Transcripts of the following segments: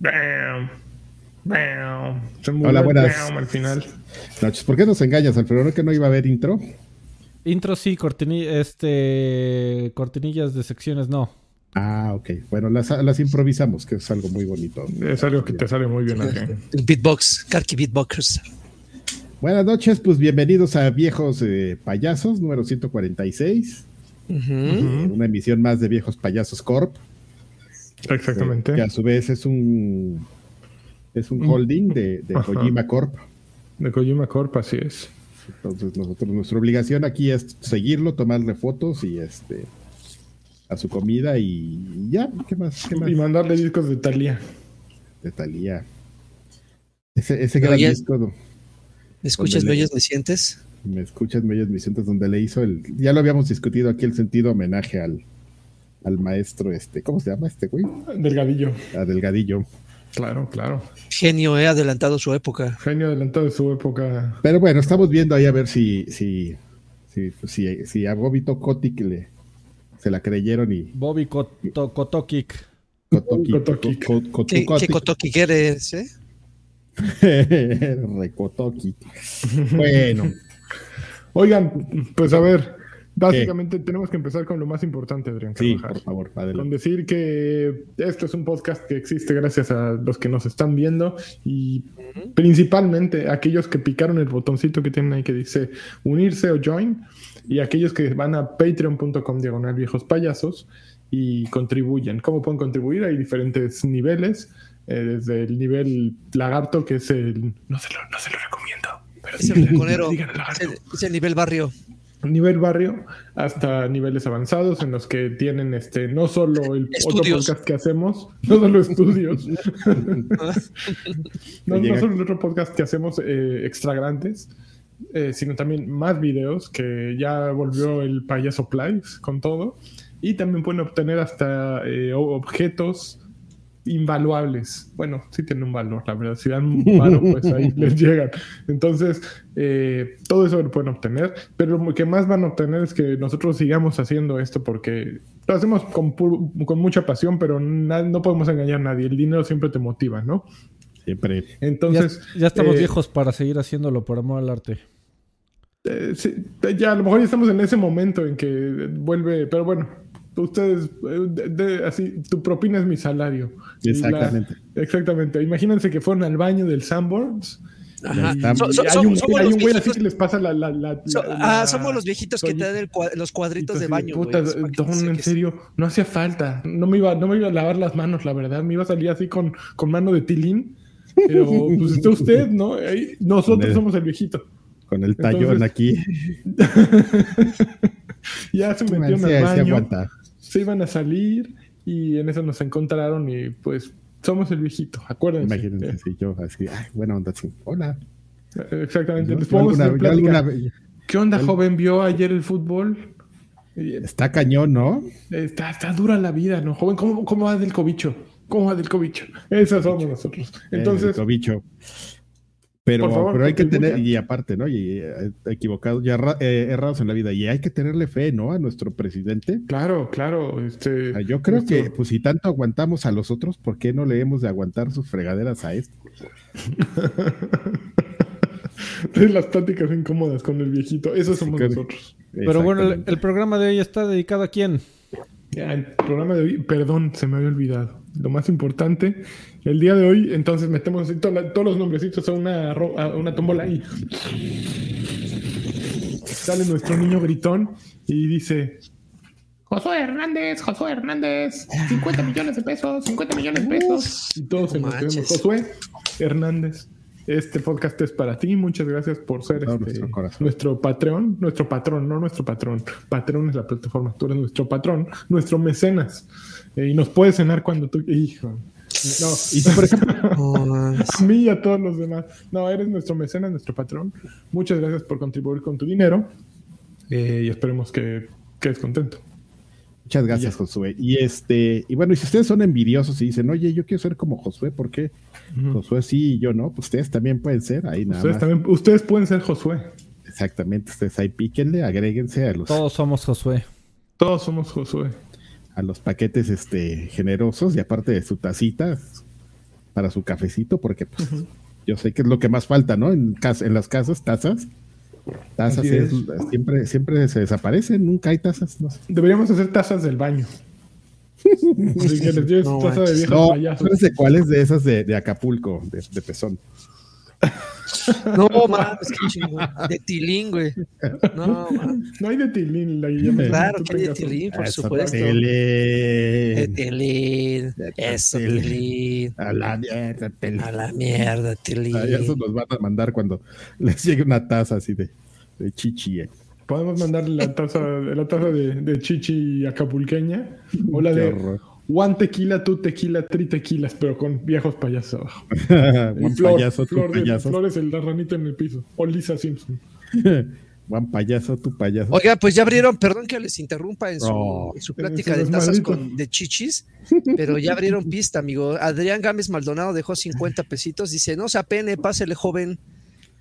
Bam. Bam. Hola, buenas. bam al final. Noches, ¿por qué nos engañas, Alfredo? ¿No que no iba a haber intro? Intro sí, cortini- este, cortinillas de secciones no. Ah, ok. Bueno, las, las improvisamos, que es algo muy bonito. Es algo que te sale muy bien aquí. El beatbox, Karki Beatboxers. Buenas noches, pues bienvenidos a Viejos eh, Payasos, número 146. Ujú. eh, una emisión más de Viejos Payasos Corp. Exactamente. eh, que a su vez es un es un holding de, de. Kojima Corp. De Kojima Corp, así es. Entonces nosotros nuestra obligación aquí es seguirlo, tomarle fotos y este a su comida y ya, ¿qué más? ¿Qué más? Y mandarle discos de Thalía. De Thalía. Ese, ese gran oyes- disco, ¿no? ¿Me escuchas, me oyes, me sientes? me escuchas, me oyes, me sientes donde le hizo el, ya lo habíamos discutido aquí el sentido homenaje al, al maestro este, ¿cómo se llama este güey? Delgadillo. A Delgadillo. Claro, claro. Genio, he adelantado su época. Genio adelantado de su época. Pero bueno, estamos viendo ahí a ver si, si, si, si, si a Bobito Kotick le se la creyeron y Bobby Koto- Kotokik. Kotoki, Kotoki. Ko- Ko- ¿Qué, Kotoki. qué cotoqui eres, eh? Recotoki. Bueno, Oigan, pues a ver, básicamente tenemos que empezar con lo más importante, Adrián sí, Carvajal. por favor, Con adelante. decir que esto es un podcast que existe gracias a los que nos están viendo y principalmente aquellos que picaron el botoncito que tienen ahí que dice unirse o join y aquellos que van a patreon.com diagonal viejos payasos y contribuyen. ¿Cómo pueden contribuir? Hay diferentes niveles, eh, desde el nivel lagarto que es el... No se lo, no se lo recomiendo. Pero Es el rinconero, Digan el es lagarto el, es el nivel barrio. Nivel barrio hasta niveles avanzados en los que tienen este no solo el otro podcast que hacemos, no solo estudios, no, solo el otro podcast que hacemos eh, extra grandes, eh, sino también más videos que ya volvió el payaso Plies con todo. Y también pueden obtener hasta eh, objetos invaluables. Bueno, sí tienen un valor, la verdad. Si dan un pues ahí les llegan. Entonces, eh, todo eso lo pueden obtener. Pero lo que más van a obtener es que nosotros sigamos haciendo esto porque lo hacemos con, mucha pasión, pero no podemos engañar a nadie. El dinero siempre te motiva, ¿no? Siempre. Ya, Entonces, ya estamos eh, viejos para seguir haciéndolo por amor al arte. Eh, sí, ya a lo mejor ya estamos en ese momento en que vuelve, pero bueno, ustedes, eh, de- de- así, tu propina es mi salario. La- Exactamente. exactamente. Imagínense que fueron al baño del Sanborns. Ajá. So- so- hay so- un, somos hay los un güey así que les pasa la. la, la- so- la- ah, somos los viejitos que te dan el cua- los cuadritos de baño. Puta, Don, en serio, no hacía falta. No me, iba, no me iba a lavar las manos, la verdad. Me iba a salir así con, con mano de tilín. Pero pues está usted, ¿no? Ahí- nosotros el- somos el viejito. Con el tallón Entonces- aquí. Ya se Sí, al sí baño. Se iban a salir y en eso nos encontraron y pues somos el viejito, acuérdense. Imagínense si yo así, ay, buena onda, así, hola. Exactamente. Les podemos alguna- alguna ¿Qué onda, joven? ¿Vio ayer el fútbol? Está cañón, ¿no? Está, está dura la vida, ¿no? Joven, ¿cómo, cómo va del cobicho? ¿Cómo va del cobicho? Esos somos nosotros. Entonces, el bicho. Pero, favor, pero hay que tener, y aparte, ¿no? Y eh, equivocados, ya eh, errados en la vida. Y hay que tenerle fe, ¿no? A nuestro presidente. claro, claro. Este, Yo creo nuestro- que, pues, si tanto aguantamos a los otros, ¿por qué no le hemos de aguantar sus fregaderas a este? las pláticas incómodas con el viejito. Eso somos nosotros. Pero bueno, el, el programa de hoy está dedicado a quién? Ya, el programa de hoy, perdón, se me había olvidado. Lo más importante, el día de hoy, entonces metemos así todos los nombrecitos a una, a una tómbola y sale nuestro niño gritón y dice: Josué Hernández, Josué Hernández, 50 millones de pesos, 50 millones de pesos. Y todos no manches. Josué Hernández. Este podcast es para ti. Muchas gracias por ser este, nuestro nuestro patrón, nuestro patrón, no nuestro patrón. Patrón es la plataforma, tú eres nuestro patrón, nuestro mecenas. Eh, y nos puedes cenar cuando tú. Hijo. No, Y tú, por ejemplo, Oh, a mí y a todos los demás. No, eres nuestro mecenas, nuestro patrón. Muchas gracias por contribuir con tu dinero. Eh, y esperemos que quedes contento. muchas gracias, Josué. Y este, y bueno, y si ustedes son envidiosos y dicen, oye, yo quiero ser como Josué, ¿por qué? Josué sí y yo no, pues ustedes también pueden ser, ahí nada Ustedes, más. también, ustedes pueden ser Josué. Exactamente, ustedes ahí píquenle, agréguense a los, Todos somos Josué. Todos somos Josué. A los paquetes este, generosos y aparte de su tacita, para su cafecito, porque pues, yo sé que es lo que más falta, ¿no? En, en las casas, tazas. Tazas siempre, siempre se desaparecen, nunca hay tazas. Deberíamos hacer tazas del baño. Así que les no, taza de no, de cuáles de esas de, de Acapulco, de, de pezón. No, mames, qué chingón. De tilín, güey. No, No hay de tilín. La claro que hay de tilín, por supuesto. Tilín. De tilín. Eso, tilín. A la mierda, tilín. A la mierda, tilín. eso nos van a mandar cuando les llegue una taza así de, de chichi. Eh. Podemos mandarle la taza, la taza de, de chichi acapulqueña o la de One tequila, two tequila, three tequilas, pero con viejos payasos abajo. One payaso, tu payaso. Flores, el ranito en el piso. O Lisa Simpson. One payaso, tu payaso. Oiga, pues ya abrieron, perdón que les interrumpa en su, su plática de tazas con, de chichis, pero ya abrieron pista, amigo. Adrián Gámez Maldonado dejó 50 pesitos. Dice, no se apene, pásele, joven.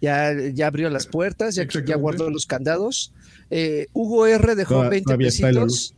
Ya, ya abrió las puertas, ya, ya guardó los candados. Eh, Hugo R dejó 20 pesitos.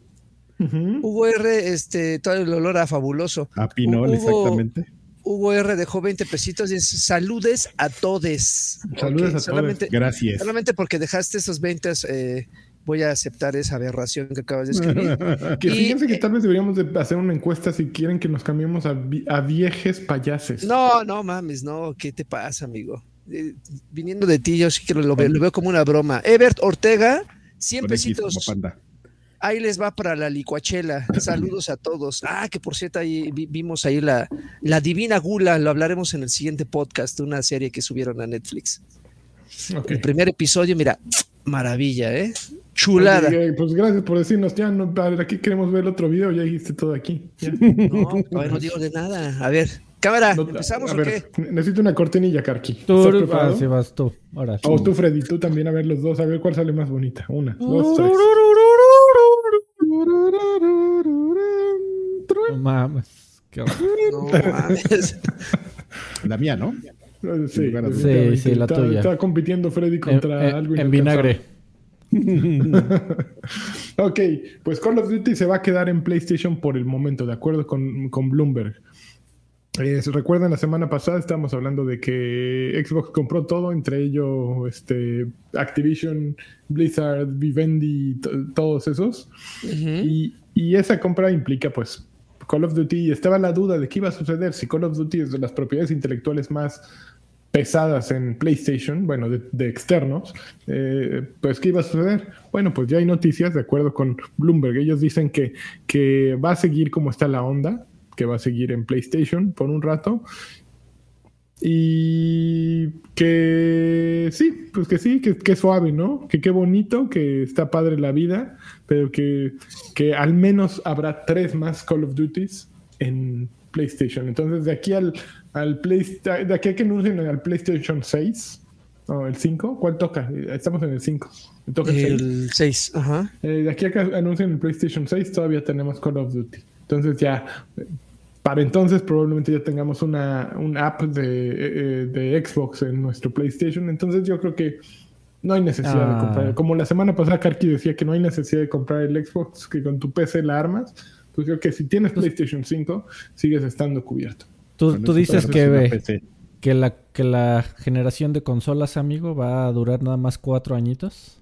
Hugo R, este, todo el olor a fabuloso. A pinol, exactamente. Hugo R dejó 20 pesitos y dice, saludes a todes. Saludes a solamente, Gracias. Solamente porque dejaste esos 20, eh, voy a aceptar esa aberración que acabas de escribir. que fíjense que tal vez deberíamos de hacer una encuesta si quieren que nos cambiemos a, a viejes payases. No, no mames, no, ¿qué te pasa, amigo? Eh, viniendo de ti, yo sí que lo, veo, lo veo como una broma. Ebert Ortega, 100 pesitos ahí les va para la licuachela. Saludos a todos. Ah, que por cierto, ahí vimos ahí la, la Divina Gula, lo hablaremos en el siguiente podcast, de una serie que subieron a Netflix. El primer episodio, mira, maravilla, ¿eh? Chulada. pues gracias por decirnos, ya no, aquí queremos ver el otro video, ya dijiste todo aquí. No, no digo de nada. A ver, cámara, ¿empezamos o qué? Necesito una cortinilla, Karki. Tú, ah, sí, vas tú. Ahora. O tú, Freddy, tú también, a ver los dos, a ver cuál sale más bonita. Una, dos, tres. No mames. Qué no mames. La mía, ¿no? Sí, sí, sí, la tuya. Está compitiendo Freddy contra en, algo En vinagre. ok, pues Call of Duty se va a quedar en PlayStation por el momento, de acuerdo con, con Bloomberg. Eh, Recuerdan la semana pasada estábamos hablando de que Xbox compró todo, entre ellos este, Activision, Blizzard, Vivendi, todos esos. y, y, esa compra implica pues Call of Duty. Estaba la duda de qué iba a suceder si Call of Duty es de las propiedades intelectuales más pesadas en PlayStation, bueno, de, externos, eh, pues ¿qué iba a suceder? Bueno, pues ya hay noticias de acuerdo con Bloomberg. Ellos dicen que, que va a seguir como está la onda que va a seguir en PlayStation por un rato. Y que sí, pues que sí, que, que suave, ¿no? Que qué bonito, que está padre la vida, pero que, que al menos habrá tres más Call of Duties en PlayStation. Entonces, de aquí al, al de aquí a que anuncien al PlayStation 6, o el 5, ¿cuál toca? Estamos en el 5. el 6, ajá. Eh, de aquí a que anuncien el PlayStation 6, todavía tenemos Call of Duty. Entonces ya, para entonces probablemente ya tengamos una, app de, de, Xbox en nuestro PlayStation. Entonces yo creo que no hay necesidad de comprar. Ah. Como la semana pasada Karki decía que no hay necesidad de comprar el Xbox, que con tu PC la armas. Pues creo que si tienes pues PlayStation 5, sigues estando cubierto. Tú, tú dices que, que, la, que la generación de consolas, amigo, va a durar nada más cuatro añitos.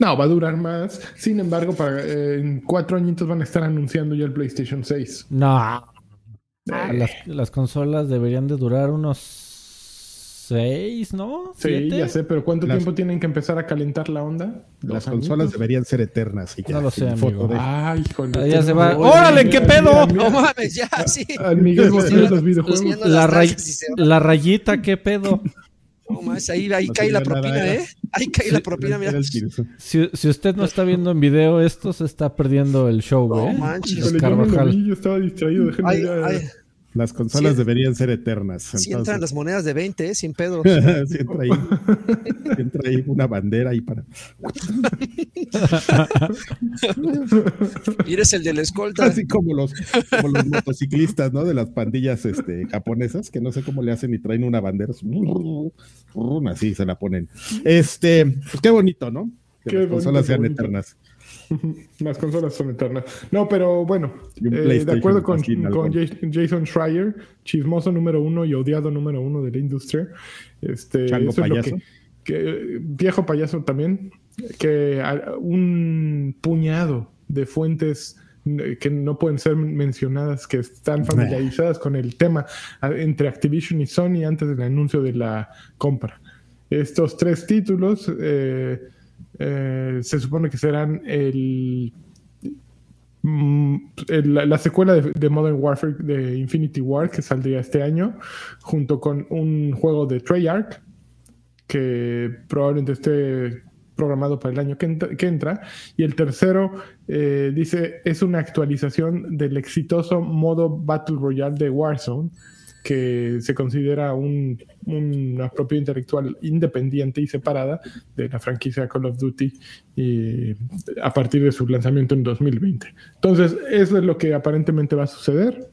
No, va a durar más. Sin embargo, para, eh, en cuatro añitos van a estar anunciando ya el PlayStation 6. No. Las, las, consolas deberían de durar unos seis, ¿no? Sí, ya sé, pero ¿cuánto tiempo tienen que empezar a calentar la onda? Las consolas deberían ser eternas. Y no lo sé, amigo. Ay, joder. Ya se va. ¡Órale, qué pedo! No mames, ya, sí. Al Miguel los videojuegos. La, la rayita, qué pedo. No más, ahí, ahí cae la propina, ¿eh? Ahí cae la propina, mira. Si, si, usted no está viendo en video esto, se está perdiendo el show, güey. No ¿eh? manches. Yo, estaba distraído, déjenme ay, ay. Las consolas deberían ser eternas. Si entran las monedas de 20, ¿eh? sin pedo. si entra ahí, entra ahí una bandera ahí para. y eres el de la escolta. Así como los, como los motociclistas, ¿no? De las pandillas este, japonesas, que no sé cómo le hacen y traen una bandera. Así se la ponen. Este, pues qué bonito, ¿no? Que las consolas sean eternas. Las consolas son eternas. No, pero bueno, eh, de acuerdo con, Jason Schreier, chismoso número uno y odiado número uno de la industria. Este, eso es lo que, viejo payaso también, que un puñado de fuentes que no pueden ser mencionadas, que están familiarizadas con el tema entre Activision y Sony antes del anuncio de la compra. Estos tres títulos eh, eh, se supone que serán el, mm, la secuela de, Modern Warfare de Infinity War que saldría este año, junto con un juego de Treyarch que probablemente esté programado para el año que, entra. Y el tercero eh, dice es una actualización del exitoso modo Battle Royale de Warzone que se considera una propiedad intelectual independiente y separada de la franquicia Call of Duty a partir de su lanzamiento en 2020. Entonces, eso es lo que aparentemente va a suceder.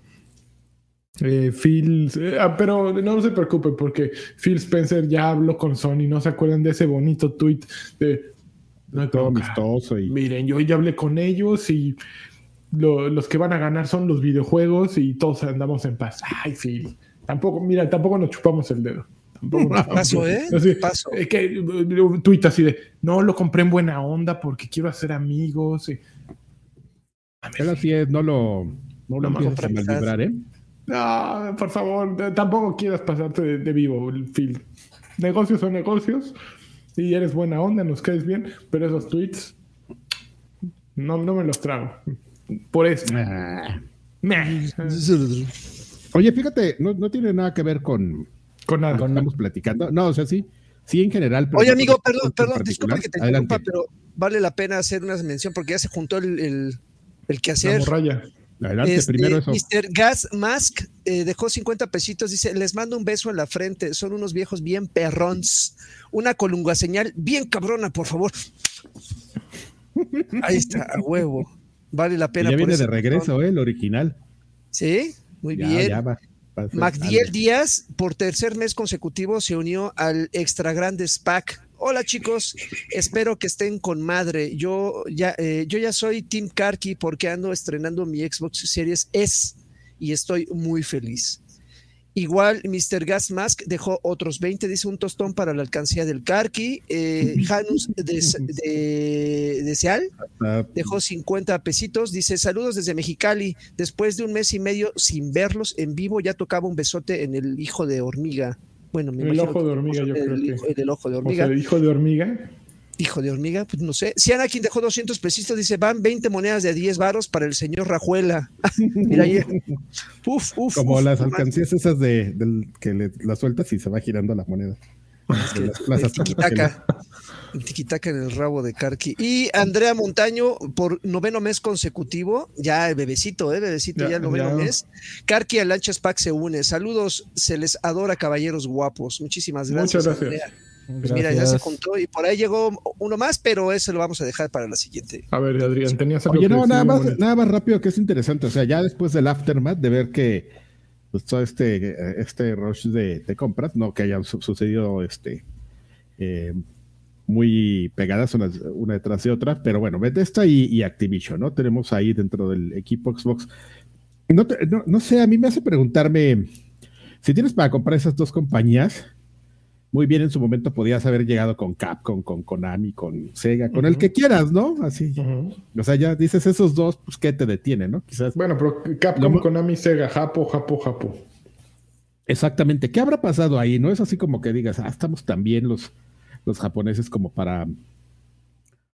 Eh, Phil, eh, ah, pero no se preocupe porque Phil Spencer ya habló con Sony, no se acuerdan de ese bonito tweet de no todo amistoso y miren, yo ya hablé con ellos y los que van a ganar son los videojuegos y todos andamos en paz. Ay, Phil. Tampoco, mira, tampoco nos chupamos el dedo. Tampoco paso, ¿eh? paso. Es que un tuit así de, no, lo compré en buena onda porque quiero hacer amigos. Y... Él así es, no lo, no lo a librar, ¿eh? No, por favor, tampoco quieras pasarte de, vivo, Phil. Negocios son negocios y eres buena onda, nos caes bien, pero esos tweets no, no me los trago. Por eso. Ah. Oye, fíjate, no, no, tiene nada que ver con, con nada. Con estamos platicando. No, o sea, sí. Sí, en general. Oye, amigo, perdón, perdón, disculpa que te interrumpa, pero vale la pena hacer una mención porque ya se juntó el, el, el que hacer. Adelante, este, primero eso. Mr. Gas Mask eh, dejó 50 pesitos, dice, les mando un beso en la frente, son unos viejos bien perrons. Una colunga señal bien cabrona, por favor. Ahí está, a huevo. Vale la pena. ya viene de regreso, ¿eh? El original. Sí, muy bien. Magdiel Díaz, por tercer mes consecutivo, se unió al Extra Grande SPAC. Hola chicos, espero que estén con madre. Yo ya, eh, yo ya soy Team Karki porque ando estrenando mi Xbox Series S y estoy muy feliz. Igual Mr. Gas Mask dejó otros 20, dice un tostón para la alcancía del Karki. Eh, Janus de, de, Seal dejó 50 pesitos. Dice saludos desde Mexicali. Después de un mes y medio sin verlos en vivo, ya tocaba un besote en el hijo de hormiga. Bueno, me el ojo de hormiga, yo creo que. El ojo de hormiga. el hijo de hormiga hijo de hormiga, pues no sé. Si Anakin dejó 200 pesitos, dice, van 20 monedas de 10 varos para el señor Rajuela. Mira ahí. Uf, uf. Como las alcancías esas de, del, que le, las sueltas y se va girando la moneda. el tiquitaca, en el rabo de Karki. Y Andrea Montaño, por noveno mes consecutivo, ya el bebecito, ¿eh? Bebecito, ya, el noveno mes. Karki al Lanchas Pack se une. Saludos, se les adora, caballeros guapos. Muchísimas gracias. Muchas gracias. Pues mira, ya se contó y por ahí llegó uno más, pero eso lo vamos a dejar para la siguiente. A ver, Adrián, tenías algo Oye, no, nada más, nada más rápido que es interesante. O sea, ya después del aftermath, de ver que pues, todo este, este rush de, compras, no que hayan sucedido este eh, muy pegadas una, detrás de otra, pero bueno, Bethesda y, y Activision, ¿no? Tenemos ahí dentro del equipo Xbox. No, no, no sé, a mí me hace preguntarme si tienes para comprar esas dos compañías muy bien en su momento podías haber llegado con Capcom, con Konami, con Sega, con el que quieras, ¿no? Así. O sea, ya dices esos dos, pues ¿qué te detiene, no? Quizás. Bueno, pero Capcom, Konami, Sega, Japo, Japo, Japo. Exactamente. ¿Qué habrá pasado ahí? No es así como que digas, ah, estamos tan bien los, los japoneses como para,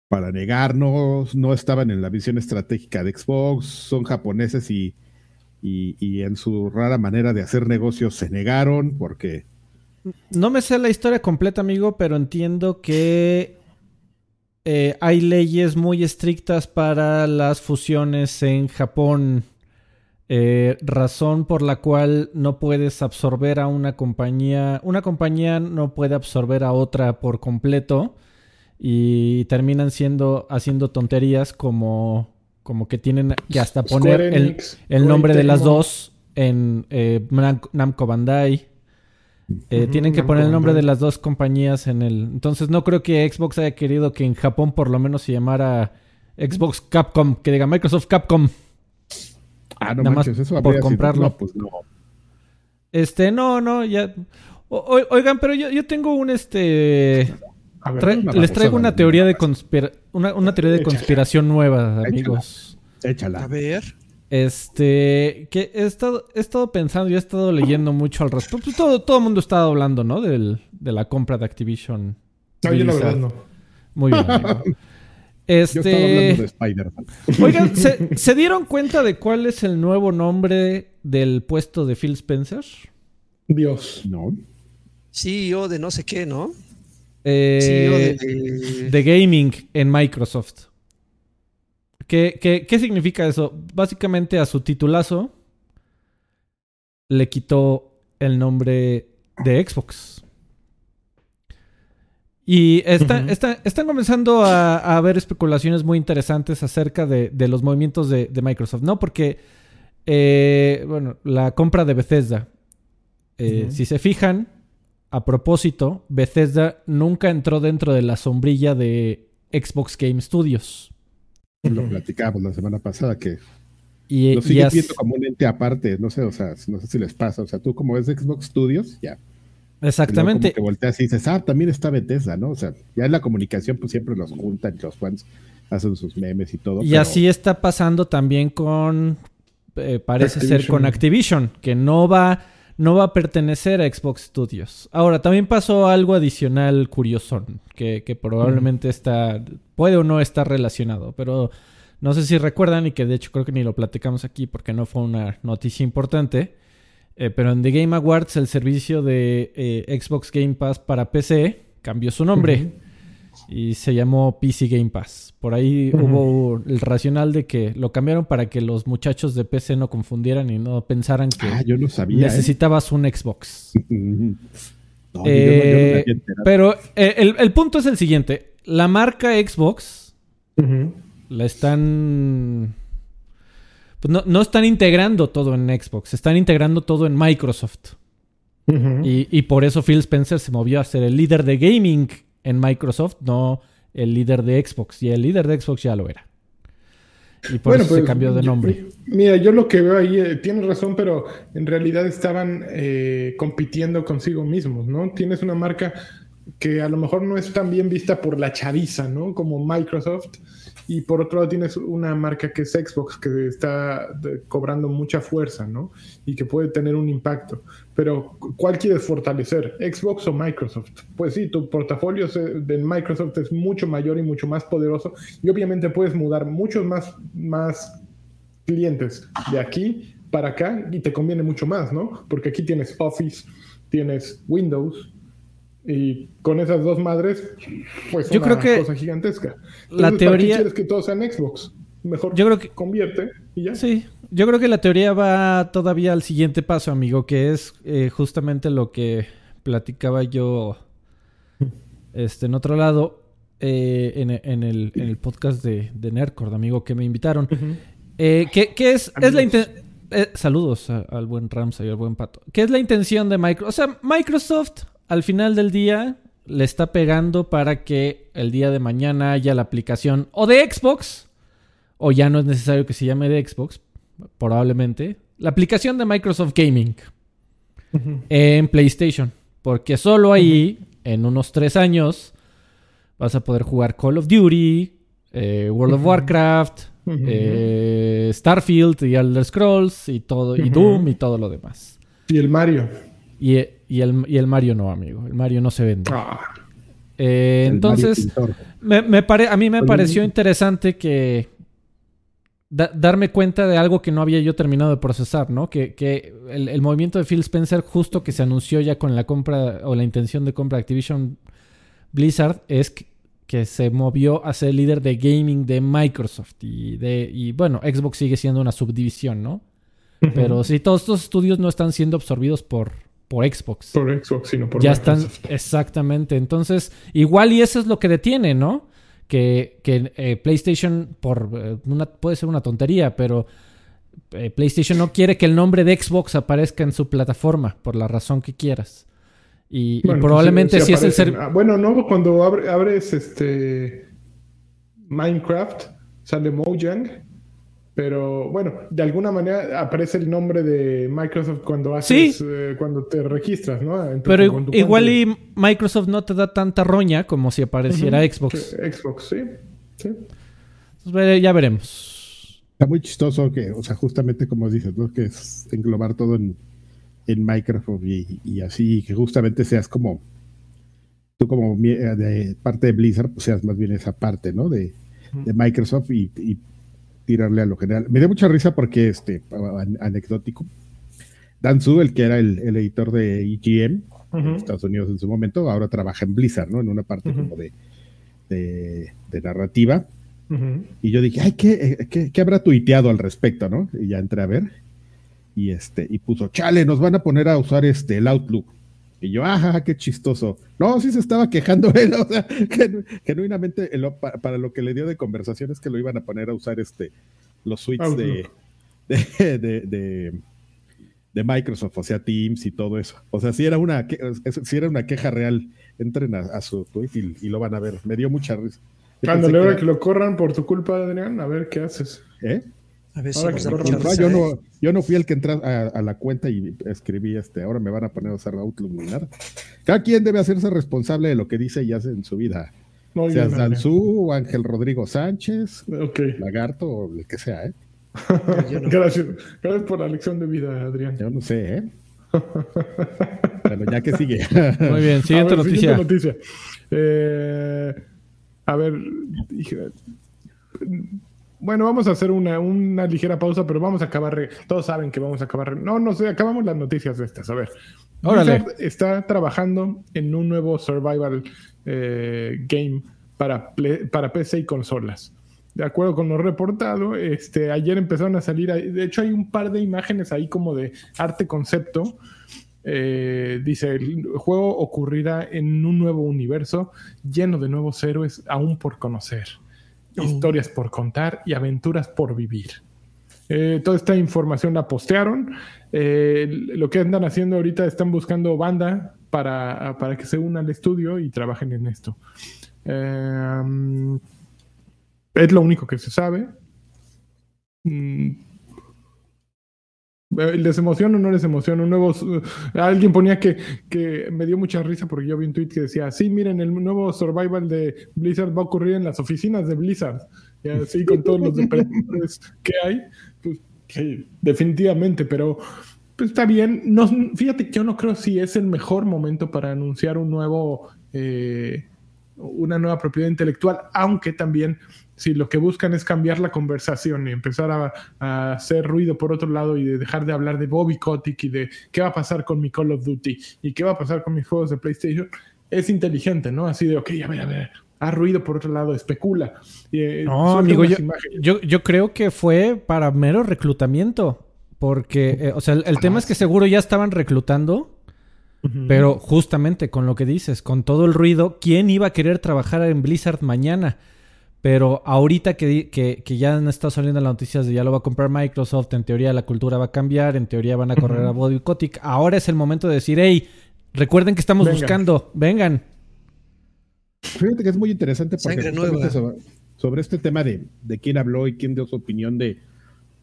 para negarnos, no estaban en la visión estratégica de Xbox, son japoneses y, y, y en su rara manera de hacer negocios se negaron porque no me sé la historia completa, amigo, pero entiendo que eh, hay leyes muy estrictas para las fusiones en Japón. Eh, razón por la cual no puedes absorber a una compañía. Una compañía no puede absorber a otra por completo. Y terminan siendo haciendo tonterías como, como que tienen que hasta poner el, nombre de las dos en eh, Namco Bandai. Eh, tienen que poner el nombre de las dos compañías en el. Entonces no creo que Xbox haya querido que en Japón por lo menos se llamara Xbox Capcom, que diga Microsoft Capcom. Ah, no Nada manches, eso por comprarlo. pues no. Este, no, no, ya. oigan, pero yo, yo tengo un este. les traigo una teoría de conspira una, una, teoría de conspiración nueva, amigos. Échala. A ver. Este, que he estado, he estado pensando y he estado leyendo mucho al respecto. Pues todo, todo el mundo estado hablando, ¿no? Del, de la compra de Activision. No, yo la verdad no. Muy bien. Este. Oigan, ¿se, ¿se, dieron cuenta de cuál es el nuevo nombre del puesto de Phil Spencer? Dios. No. CEO de no sé qué, ¿no? Eh, CEO de... de gaming en Microsoft. ¿Qué, qué, qué significa eso? Básicamente a su titulazo le quitó el nombre de Xbox. Y están comenzando a, haber especulaciones muy interesantes acerca de, los movimientos de, Microsoft, ¿no? Porque, eh, bueno, la compra de Bethesda, eh, si se fijan, a propósito, Bethesda nunca entró dentro de la sombrilla de Xbox Game Studios. Lo platicamos la semana pasada que y, lo sigue viendo como un ente aparte, no sé, o sea, no sé si les pasa, o sea, tú como es Xbox Studios, ya Exactamente. Que volteas y dices, ah, también está Bethesda, ¿no? O sea, ya en la comunicación, pues siempre los juntan los fans hacen sus memes y todo. Y así está pasando también con, eh, parece ser con Activision, que no va, no va a pertenecer a Xbox Studios. Ahora, también pasó algo adicional curioso, que, que probablemente está, puede o no estar relacionado, pero no sé si recuerdan y que de hecho creo que ni lo platicamos aquí porque no fue una noticia importante. Eh, pero en The Game Awards el servicio de eh, Xbox Game Pass para PC cambió su nombre y se llamó PC Game Pass. Por ahí hubo el racional de que lo cambiaron para que los muchachos de PC no confundieran y no pensaran que ah, yo necesitabas un Xbox. pero el, punto es el siguiente. La marca Xbox la están pues no, están integrando todo en Xbox, están integrando todo en Microsoft. y, por eso Phil Spencer se movió a ser el líder de gaming en Microsoft, no el líder de Xbox. Y el líder de Xbox ya lo era. Y por eso se pues, cambió de nombre. mira, yo lo que veo ahí, eh, tienes razón, pero en realidad estaban eh, compitiendo consigo mismos, ¿no? Tienes una marca que a lo mejor no es tan bien vista por la chaviza, ¿no? Como Microsoft y por otro lado tienes una marca que es Xbox, que está cobrando mucha fuerza, ¿no? Y que puede tener un impacto. Pero, ¿cuál quieres fortalecer? ¿Xbox o Microsoft? Pues sí, tu portafolio de Microsoft es mucho mayor y mucho más poderoso. Y obviamente puedes mudar muchos más, más clientes de aquí para acá y te conviene mucho más, ¿no? Porque aquí tienes Office, tienes Windows, y con esas dos madres, pues yo una creo que cosa gigantesca. la teoría. quieres que todo sea en Xbox? Mejor yo creo que convierte y ya. Sí, yo creo que la teoría va todavía al siguiente paso, amigo, que es eh, justamente lo que platicaba yo este, en otro lado, eh, en, el, podcast de, de Nerdcord, amigo, que me invitaron. Eh, ¿qué, es, es la intención? saludos al buen Ramsay y al buen Pato. ¿Qué es la intención de Microsoft? O sea, Microsoft al final del día le está pegando para que el día de mañana haya la aplicación o de Xbox, o ya no es necesario que se llame de Xbox, probablemente, la aplicación de Microsoft Gaming en PlayStation. Porque solo ahí, en unos tres años, vas a poder jugar Call of Duty, eh, World of Warcraft, eh, Starfield y Elder Scrolls y todo, y Doom y todo lo demás. Y el Mario. Y, el, y el Mario no, amigo. El Mario no se vende. Ah. Eh, entonces, me, a mí me pareció interesante que darme cuenta de algo que no había yo terminado de procesar, ¿no? Que, el, movimiento de Phil Spencer, justo que se anunció ya con la compra o la intención de compra de Activision Blizzard, es que, se movió a ser líder de gaming de Microsoft. Y, de, y bueno, Xbox sigue siendo una subdivisión, ¿no? Pero si todos estos estudios no están siendo absorbidos por, por Xbox. Por Xbox, sino por Ya están, exactamente. Entonces, igual y eso es lo que detiene, ¿no? Que, que eh, PlayStation, por eh, una, puede ser una tontería, pero eh, PlayStation no quiere que el nombre de Xbox aparezca en su plataforma, por la razón que quieras. Y, probablemente si, es el ser... Ah, bueno, no, cuando abres este Minecraft, sale Mojang, pero bueno, de alguna manera aparece el nombre de Microsoft cuando haces, eh, cuando te registras, ¿no? pero igual y Microsoft no te da tanta roña como si apareciera Xbox. Xbox, sí. sí. ya veremos. Está muy chistoso que, o sea, justamente como dices, ¿no? Que es englobar todo en, en Microsoft y, así, que justamente seas como, tú como eh, de parte de Blizzard, pues seas más bien esa parte, ¿no? De, de Microsoft y, y tirarle a lo general. Me dio mucha risa porque, este, anecdótico, Dan Su, el que era el, editor de EGM en Estados Unidos en su momento, ahora trabaja en Blizzard, ¿no? En una parte como de, de, narrativa. Y yo dije, ay, ¿qué, ¿qué, qué, habrá tuiteado al respecto, no? Y ya entré a ver. Y este, y puso, chale, nos van a poner a usar este el Outlook. Y yo, ajá, qué chistoso. No, sí se estaba quejando él, o sea, genuinamente para, lo que le dio de conversación es que lo iban a poner a usar este los suites de, de, de, Microsoft, o sea, Teams y todo eso. O sea, si era una, si era una queja real, entren a, su tweet y, lo van a ver. Me dio mucha risa. Cuando le que, que lo corran por tu culpa, Adrián, a ver qué haces. ¿Eh? Yo, no, yo no fui el que entró a, la cuenta y escribí este, ahora me van a poner a usar Outlook ni nada. Cada quien debe hacerse responsable de lo que dice y hace en su vida. No, sea Danzú, Ángel Rodrigo Sánchez, Lagarto o el que sea, ¿eh? gracias, gracias por la lección de vida, Adrián. Yo no sé, ¿eh? bueno, ya que sigue. Muy bien, siguiente noticia. noticia. Eh, a ver, bueno, vamos a hacer una, ligera pausa, pero vamos a acabar. Todos saben que vamos a acabar. No, no sé, acabamos las noticias de estas. A ver. Órale. está trabajando en un nuevo survival eh, game para, para PC y consolas. De acuerdo con lo reportado, este, ayer empezaron a salir. De hecho, hay un par de imágenes ahí como de arte concepto. Eh, dice: el juego ocurrirá en un nuevo universo lleno de nuevos héroes aún por conocer historias por contar y aventuras por vivir. Eh, toda esta información la postearon. Eh, lo que andan haciendo ahorita están buscando banda para, para que se una al estudio y trabajen en esto. Eh, es lo único que se sabe. Mm, ¿Les emociona o no les emociona? Un nuevo, alguien ponía que, que me dio mucha risa porque yo vi un tweet que decía, sí, miren, el nuevo survival de Blizzard va a ocurrir en las oficinas de Blizzard. Y así con todos los depredadores que hay. Pues, definitivamente, pero pues, está bien. No, fíjate que yo no creo si es el mejor momento para anunciar un nuevo... Eh, una nueva propiedad intelectual, aunque también si lo que buscan es cambiar la conversación y empezar a, hacer ruido por otro lado y de dejar de hablar de Bobby Kotick y de qué va a pasar con mi Call of Duty y qué va a pasar con mis juegos de PlayStation, es inteligente, ¿no? Así de, ok, a ver, a ver, haz ruido por otro lado, especula. Eh, no, amigo, yo, yo, creo que fue para mero reclutamiento, porque, eh, o sea, el, tema es que seguro ya estaban reclutando. Pero justamente con lo que dices, con todo el ruido, ¿quién iba a querer trabajar en Blizzard mañana? Pero ahorita que, que, ya han estado saliendo las noticias de ya lo va a comprar Microsoft, en teoría la cultura va a cambiar, en teoría van a correr a Body Kotick. Ahora es el momento de decir, hey, recuerden que estamos buscando, vengan. Fíjate que es muy interesante porque sobre, este tema de, de, quién habló y quién dio su opinión de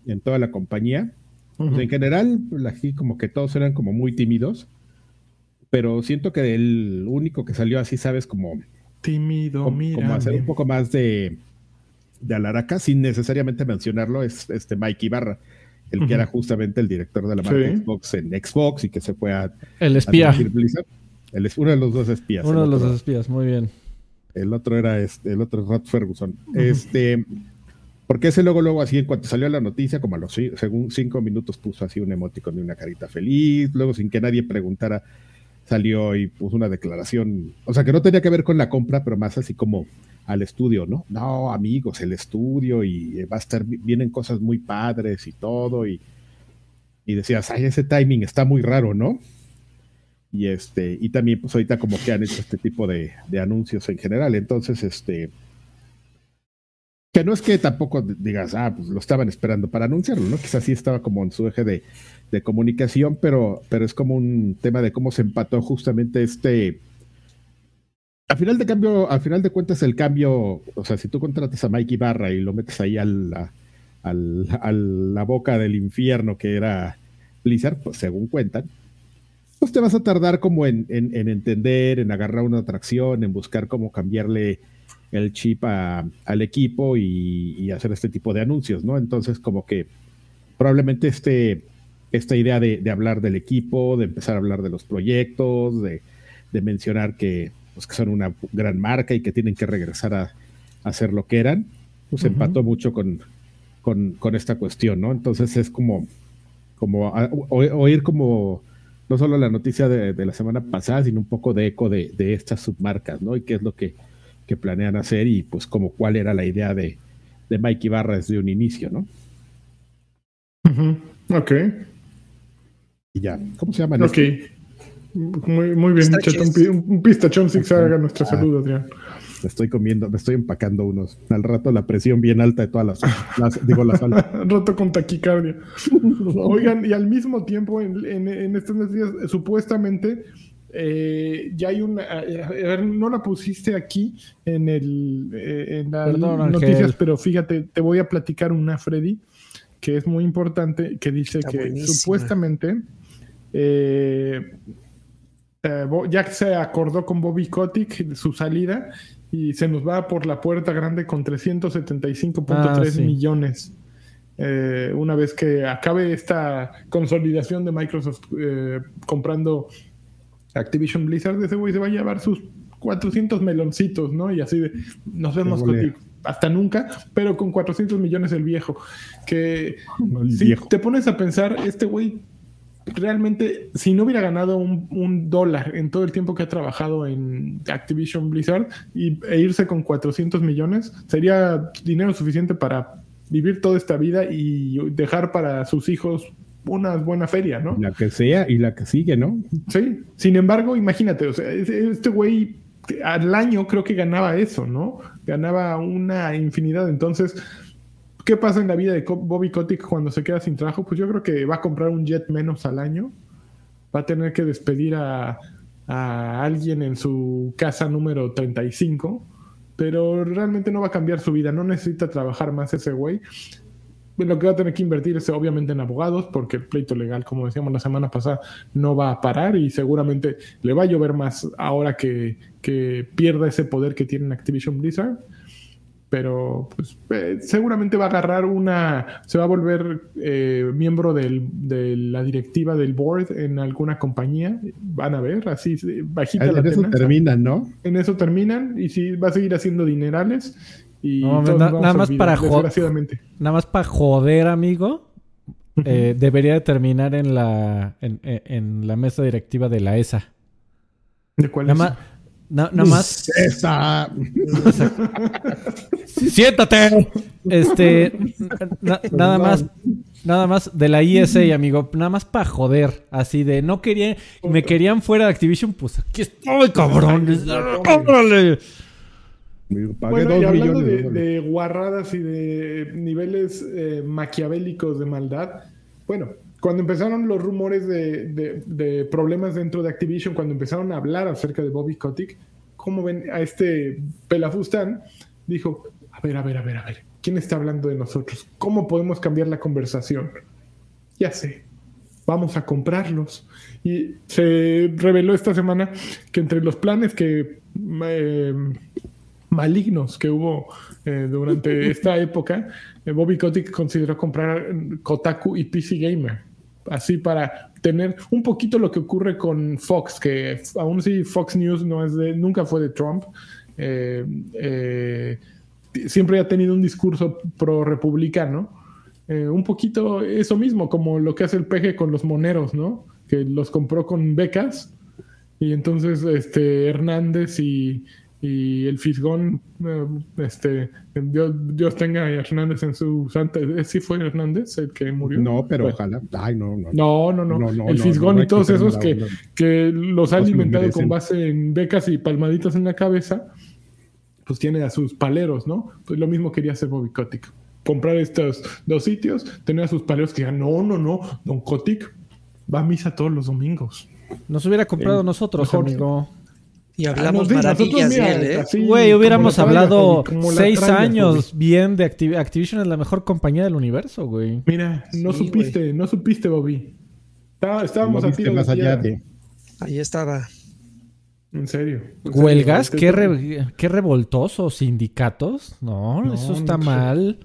en toda la compañía. Pues, en general, aquí como que todos eran como muy tímidos, pero siento que el único que salió así, sabes, como Tímido, como, mira. Como hacer un poco más de, de alaraca, sin necesariamente mencionarlo, es este Mike Ibarra, el que era justamente el director de la marca Xbox en Xbox y que se fue a. El espía. el, uno de los dos espías. Uno de los dos espías, muy bien. El otro era este, el otro Rod Ferguson. Este. Porque ese luego, luego, así, en cuanto salió la noticia, como a los según cinco minutos puso así un emoticon y una carita feliz, luego sin que nadie preguntara salió y puso una declaración, o sea, que no tenía que ver con la compra, pero más así como al estudio, ¿no? No, amigos, el estudio y va a estar, vienen cosas muy padres y todo, y, y decías, ay, ese timing está muy raro, ¿no? Y este, y también pues ahorita como que han hecho este tipo de, de anuncios en general, entonces este, que no es que tampoco digas, ah, pues lo estaban esperando para anunciarlo, ¿no? Quizás sí estaba como en su eje de, comunicación, pero, pero es como un tema de cómo se empató justamente este, Al final de cambio, al final de cuentas, el cambio, o sea, si tú contratas a Mikey Barra y lo metes ahí al, a la boca del infierno que era Blizzard, pues según cuentan, pues te vas a tardar como en, entender, en agarrar una atracción, en buscar cómo cambiarle el chip al equipo y, hacer este tipo de anuncios, ¿no? Entonces, como que probablemente este, esta idea de, hablar del equipo, de empezar a hablar de los proyectos, de, mencionar que, pues, que son una gran marca y que tienen que regresar a, hacer lo que eran, pues empató mucho con, con, esta cuestión, ¿no? Entonces es como, como oír como no solo la noticia de, la semana pasada, sino un poco de eco de, estas submarcas, ¿no? Y qué es lo que, planean hacer y pues como cuál era la idea de, de Mike Ibarra desde un inicio, ¿no? Ok. Y ya, ¿cómo se llama? Ok. Muy, muy bien, un, un, pistachón haga nuestro ah. saludo, Adrián me estoy comiendo, me estoy empacando unos. Al rato la presión bien alta de todas las, digo, la sal. rato con taquicardia. Oigan, y al mismo tiempo, en, estos días, supuestamente, eh, ya hay una. no la pusiste aquí en, el, eh, en las noticias, pero fíjate, te voy a platicar una, Freddy, que es muy importante, que dice que supuestamente. Eh, ya se acordó con Bobby Kotick su salida y se nos va por la puerta grande con 375.3 ah, millones. Eh, una vez que acabe esta consolidación de Microsoft eh, comprando Activision Blizzard, ese güey se va a llevar sus 400 meloncitos, ¿no? Y así de, nos vemos contigo. Hasta nunca, pero con 400 millones el viejo. Que si te pones a pensar, este güey realmente, si no hubiera ganado un, dólar en todo el tiempo que ha trabajado en Activision Blizzard y, e irse con 400 millones, sería dinero suficiente para vivir toda esta vida y dejar para sus hijos una buena feria, ¿no? La que sea y la que sigue, ¿no? Sí. Sin embargo, imagínate, o sea, este güey al año creo que ganaba eso, ¿no? Ganaba una infinidad. Entonces, ¿Qué pasa en la vida de Bobby Kotick cuando se queda sin trabajo? Pues yo creo que va a comprar un jet menos al año. Va a tener que despedir a, alguien en su casa número 35. Pero realmente no va a cambiar su vida. No necesita trabajar más ese güey. Lo que va a tener que invertir es obviamente en abogados, porque el pleito legal, como decíamos la semana pasada, no va a parar y seguramente le va a llover más ahora que, que pierda ese poder que tiene en Activision Blizzard. Pero pues, eh, seguramente va a agarrar una, se va a volver eh, miembro del, de la directiva del board en alguna compañía, van a ver, así bajita en eso terminan, ¿no? En eso terminan y sí, va a seguir haciendo dinerales y nada más para joder, nada más para joder, amigo. Eh, debería de terminar en la en, la mesa directiva de la ESA. ¿De cuál nada nada más. Esa. Siéntate. Este. nada más. Nada más de la ISA, amigo. Nada más para joder. Así de no querían. Me querían fuera de Activision. Pues aquí estoy, cabrón. Bueno, y hablando de, guarradas y de niveles eh, maquiavélicos de maldad, bueno, cuando empezaron los rumores de, problemas dentro de Activision, cuando empezaron a hablar acerca de Bobby Kotick, ¿cómo ven a este Pelafustán? Dijo, a ver, a ver, a ver, a ver, ¿quién está hablando de nosotros? ¿Cómo podemos cambiar la conversación? Ya sé, vamos a comprarlos. Y se reveló esta semana que entre los planes que eh, malignos que hubo eh, durante esta época, eh, Bobby Kotick consideró comprar Kotaku y PC Gamer así para tener un poquito lo que ocurre con Fox, que aún si Fox News no es de, nunca fue de Trump, eh, eh, siempre ha tenido un discurso pro republicano. Eh, un poquito eso mismo, como lo que hace el PG con los moneros, ¿no? Que los compró con becas. Y entonces este Hernández y, y el Fisgón, eh, este, Dios, tenga a Hernández en su santa. ¿eh, ¿Sí fue Hernández el que murió? No, pero ojalá. Ay, no, no. No, no, el Fisgón y todos esos que, que, los ha alimentado con base en becas y palmaditas en la cabeza, pues tiene a sus paleros, ¿no? Pues lo mismo quería hacer Bobby Kotick. Comprar estos dos sitios, tener a sus paleros que digan, no, no, no, Don Kotick va a misa todos los domingos. Nos hubiera comprado nosotros, amigo. Y hablamos ah, maravillas de él, ¿eh? Güey, hubiéramos hablado seis años bien de Activision es la mejor compañía del universo, güey. Mira, no supiste, no supiste, Bobby. estábamos aquí más allá de... Ahí estaba. En serio. ¿Huelgas? ¿Qué, ¿Qué, revoltosos sindicatos? No, eso está mal.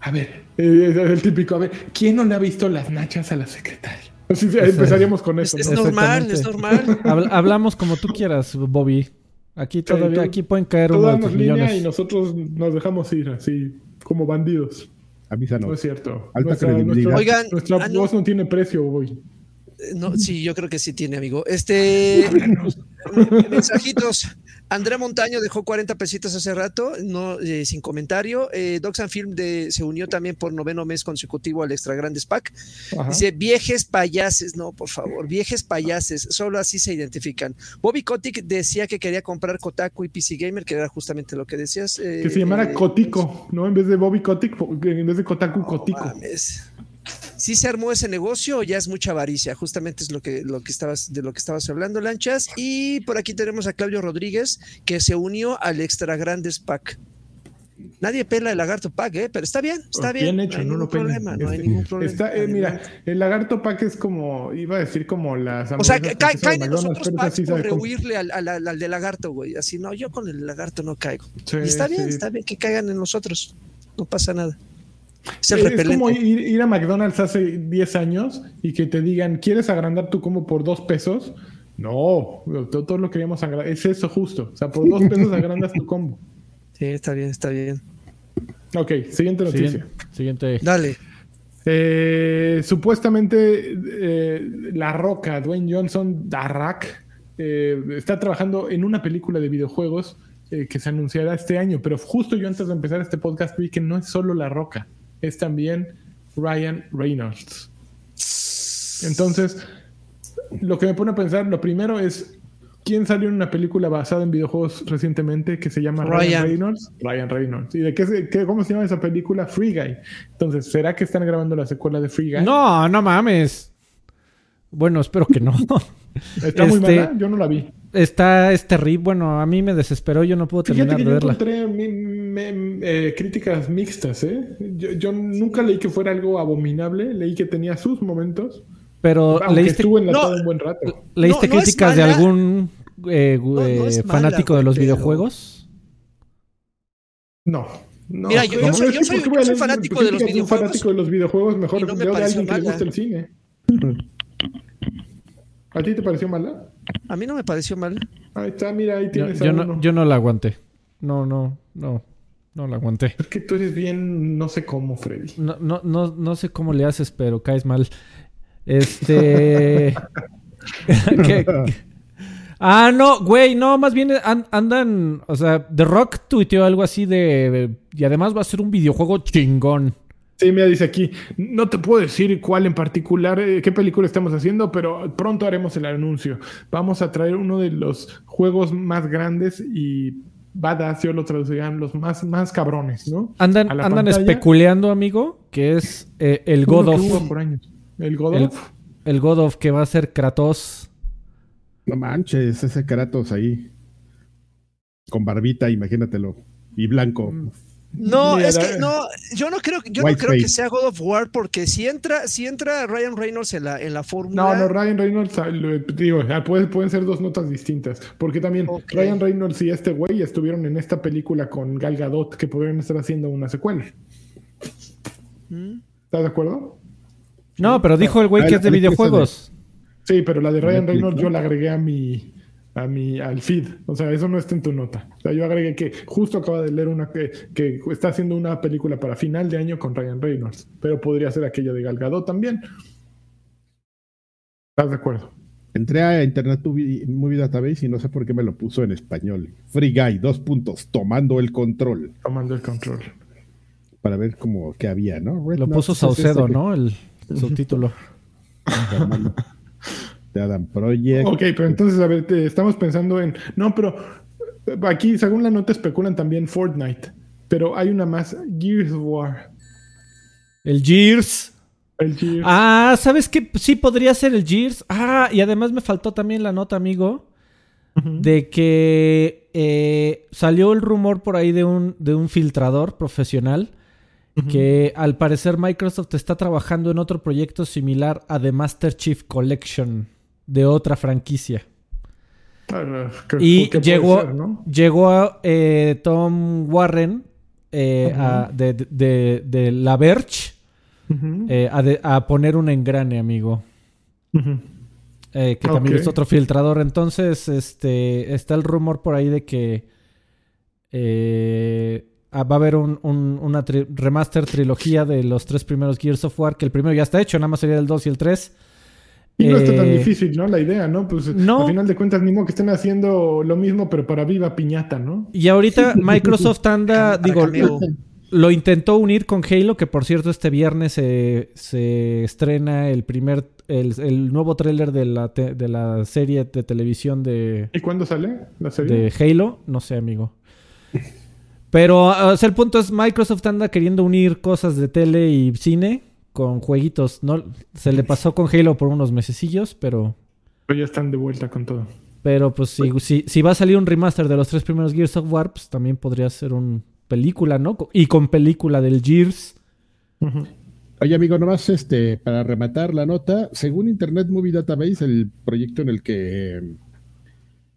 A ver, es el típico. A ver, ¿quién no le ha visto las nachas a la secretaria? Empezaríamos con eso. Es, normal, es normal. hablamos como tú quieras, Bobby. Aquí todavía, aquí pueden caer unos millones. y nosotros nos dejamos ir así, como bandidos. Avísanos. No es cierto. Alta nuestra, credibilidad. Oigan, nuestra ah, voz no. tiene precio, Bobby. No, sí, yo creo que sí tiene, amigo. Este. mensajitos. Andrea Montaño dejó 40 pesitos hace rato, no, eh, sin comentario. Eh, Doxan Film de, se unió también por noveno mes consecutivo al Extra Grandes Pack. Dice, viejes payases, no, por favor, viejes payases, solo así se identifican. Bobby Kotick decía que quería comprar Kotaku y PC Gamer, que era justamente lo que decías. Eh, que se llamara Kotico, ¿no? En vez de Bobby Kotick, en vez de Kotaku, Kotico si se armó ese negocio o ya es mucha avaricia? Justamente es lo que, lo que estabas, de lo que estabas hablando, Lanchas. Y por aquí tenemos a Claudio Rodríguez, que se unió al Extra Grandes Pack. Nadie pela el lagarto pack, ¿eh? pero está bien, está bien. Bien hecho, no, no, problema, no hay este, ningún problema. Está, eh, mira, el lagarto pack es como, iba a decir como las. O sea, caen en nosotros packs por rehuirle al, al, al, de lagarto, güey. Así, no, yo con el lagarto no caigo. y está bien, está bien que caigan en nosotros. No pasa nada. Es, como ir, a McDonald's hace 10 años y que te digan, ¿quieres agrandar tu combo por 2 pesos? No, todos lo queríamos agrandar. Es eso justo. O sea, por 2 pesos agrandas tu combo. Sí, está bien, está bien. Ok, siguiente noticia. Siguiente. Dale. Eh, supuestamente eh, La Roca, Dwayne Johnson, Darrak, eh, está trabajando en una película de videojuegos que se anunciará este año, pero justo yo antes de empezar este podcast vi que no es solo La Roca es también Ryan Reynolds. Entonces, lo que me pone a pensar, lo primero es, ¿quién salió en una película basada en videojuegos recientemente que se llama Ryan, Reynolds? Ryan Reynolds. ¿Y de qué, cómo se llama esa película? Free Guy. Entonces, ¿será que están grabando la secuela de Free Guy? No, no mames. Bueno, espero que no. Está muy este, mala, yo no la vi. Está es terrible. Bueno, a mí me desesperó, yo no puedo terminar de verla. Encontré eh, críticas mixtas, ¿eh? Yo, nunca leí que fuera algo abominable, leí que tenía sus momentos. Pero leíste, estuvo enlatado un buen rato. ¿Leíste críticas de algún eh, eh, fanático de los videojuegos? No. No, Mira, yo, soy, fanático de los videojuegos. fanático de los videojuegos, mejor no de alguien que le gusta el cine. ¿A ti te pareció mala? A mí no me pareció mal. Ahí está, mira, ahí tienes yo, no, yo no la aguanté. No, no, no. No la aguanté. Es que tú eres bien, no sé cómo, Freddy. No, no, no, no sé cómo le haces, pero caes mal. Este. Ah, no, güey, no, más bien andan. O sea, The Rock tuiteó algo así de. Y además va a ser un videojuego chingón. Sí, me dice aquí, no te puedo decir cuál en particular, eh, qué película estamos haciendo, pero pronto haremos el anuncio. Vamos a traer uno de los juegos más grandes y badass, yo lo traducirían, los más, más cabrones, ¿no? Andan, andan especuleando, amigo, que es eh, el God of. Por años. El God of. El God of que va a ser Kratos. No manches, ese Kratos ahí. Con barbita, imagínatelo. Y blanco. Mm. No, es que no, yo no creo, yo no creo que sea God of War porque si entra, si entra Ryan Reynolds en la, en la fórmula. No, no, Ryan Reynolds, ah, digo, ah, pueden, ser dos notas distintas. Porque también Ryan Reynolds y este güey estuvieron en esta película con Gal Gadot que podrían estar haciendo una secuela. ¿Mm? ¿Estás de acuerdo? No, pero dijo el güey que es de videojuegos. Sí, pero la de Ryan Reynolds yo la agregué a mi a mi, al feed. O sea, eso no está en tu nota. O sea, yo agregué que justo acaba de leer una que, que está haciendo una película para final de año con Ryan Reynolds, pero podría ser aquella de Galgado también. ¿Estás de acuerdo? Entré a Internet Movie Database y no sé por qué me lo puso en español. Free Guy, dos puntos, tomando el control. Tomando el control. Para ver cómo qué había, ¿no? lo puso Saucedo, ¿no? El, el subtítulo. de Adam Project. Ok, pero entonces, a ver, estamos pensando en. No, pero aquí, según la nota, especulan también Fortnite. Pero hay una más, Gears War. El Gears. El Gears. Ah, ¿sabes qué? Sí, podría ser el Gears. Ah, y además me faltó también la nota, amigo. de que eh, salió el rumor por ahí de un, de un filtrador profesional que al parecer Microsoft está trabajando en otro proyecto similar a The Master Chief Collection de otra franquicia. Ah, y llegó, llegó eh, Tom Warren eh, de, La Verge a, poner un engrane, amigo. Eh, que también es otro filtrador. Entonces, este, está el rumor por ahí de que eh, ah, va a haber un, una remaster trilogía de los tres primeros Gears of War, que el primero ya está hecho, nada más sería el 2 y el 3. Y no está tan eh, difícil, ¿no? La idea, ¿no? Pues no. al final de cuentas, mismo que estén haciendo lo mismo, pero para viva piñata, ¿no? Y ahorita Microsoft anda, digo, lo intentó unir con Halo, que por cierto este viernes se, estrena el primer, el, nuevo tráiler de la, de la serie de televisión de... ¿Y cuándo sale la serie? De Halo, no sé amigo. Pero o sea, el punto es, Microsoft anda queriendo unir cosas de tele y cine con jueguitos. No, se le pasó con Halo por unos mesecillos, pero... Pero ya están de vuelta con todo. Pero pues si, si, si va a salir un remaster de los tres primeros Gears of War, pues también podría ser un película, ¿no? Y con película del Gears. Oye, amigo, nomás este, para rematar la nota, según Internet Movie Database, el proyecto en el que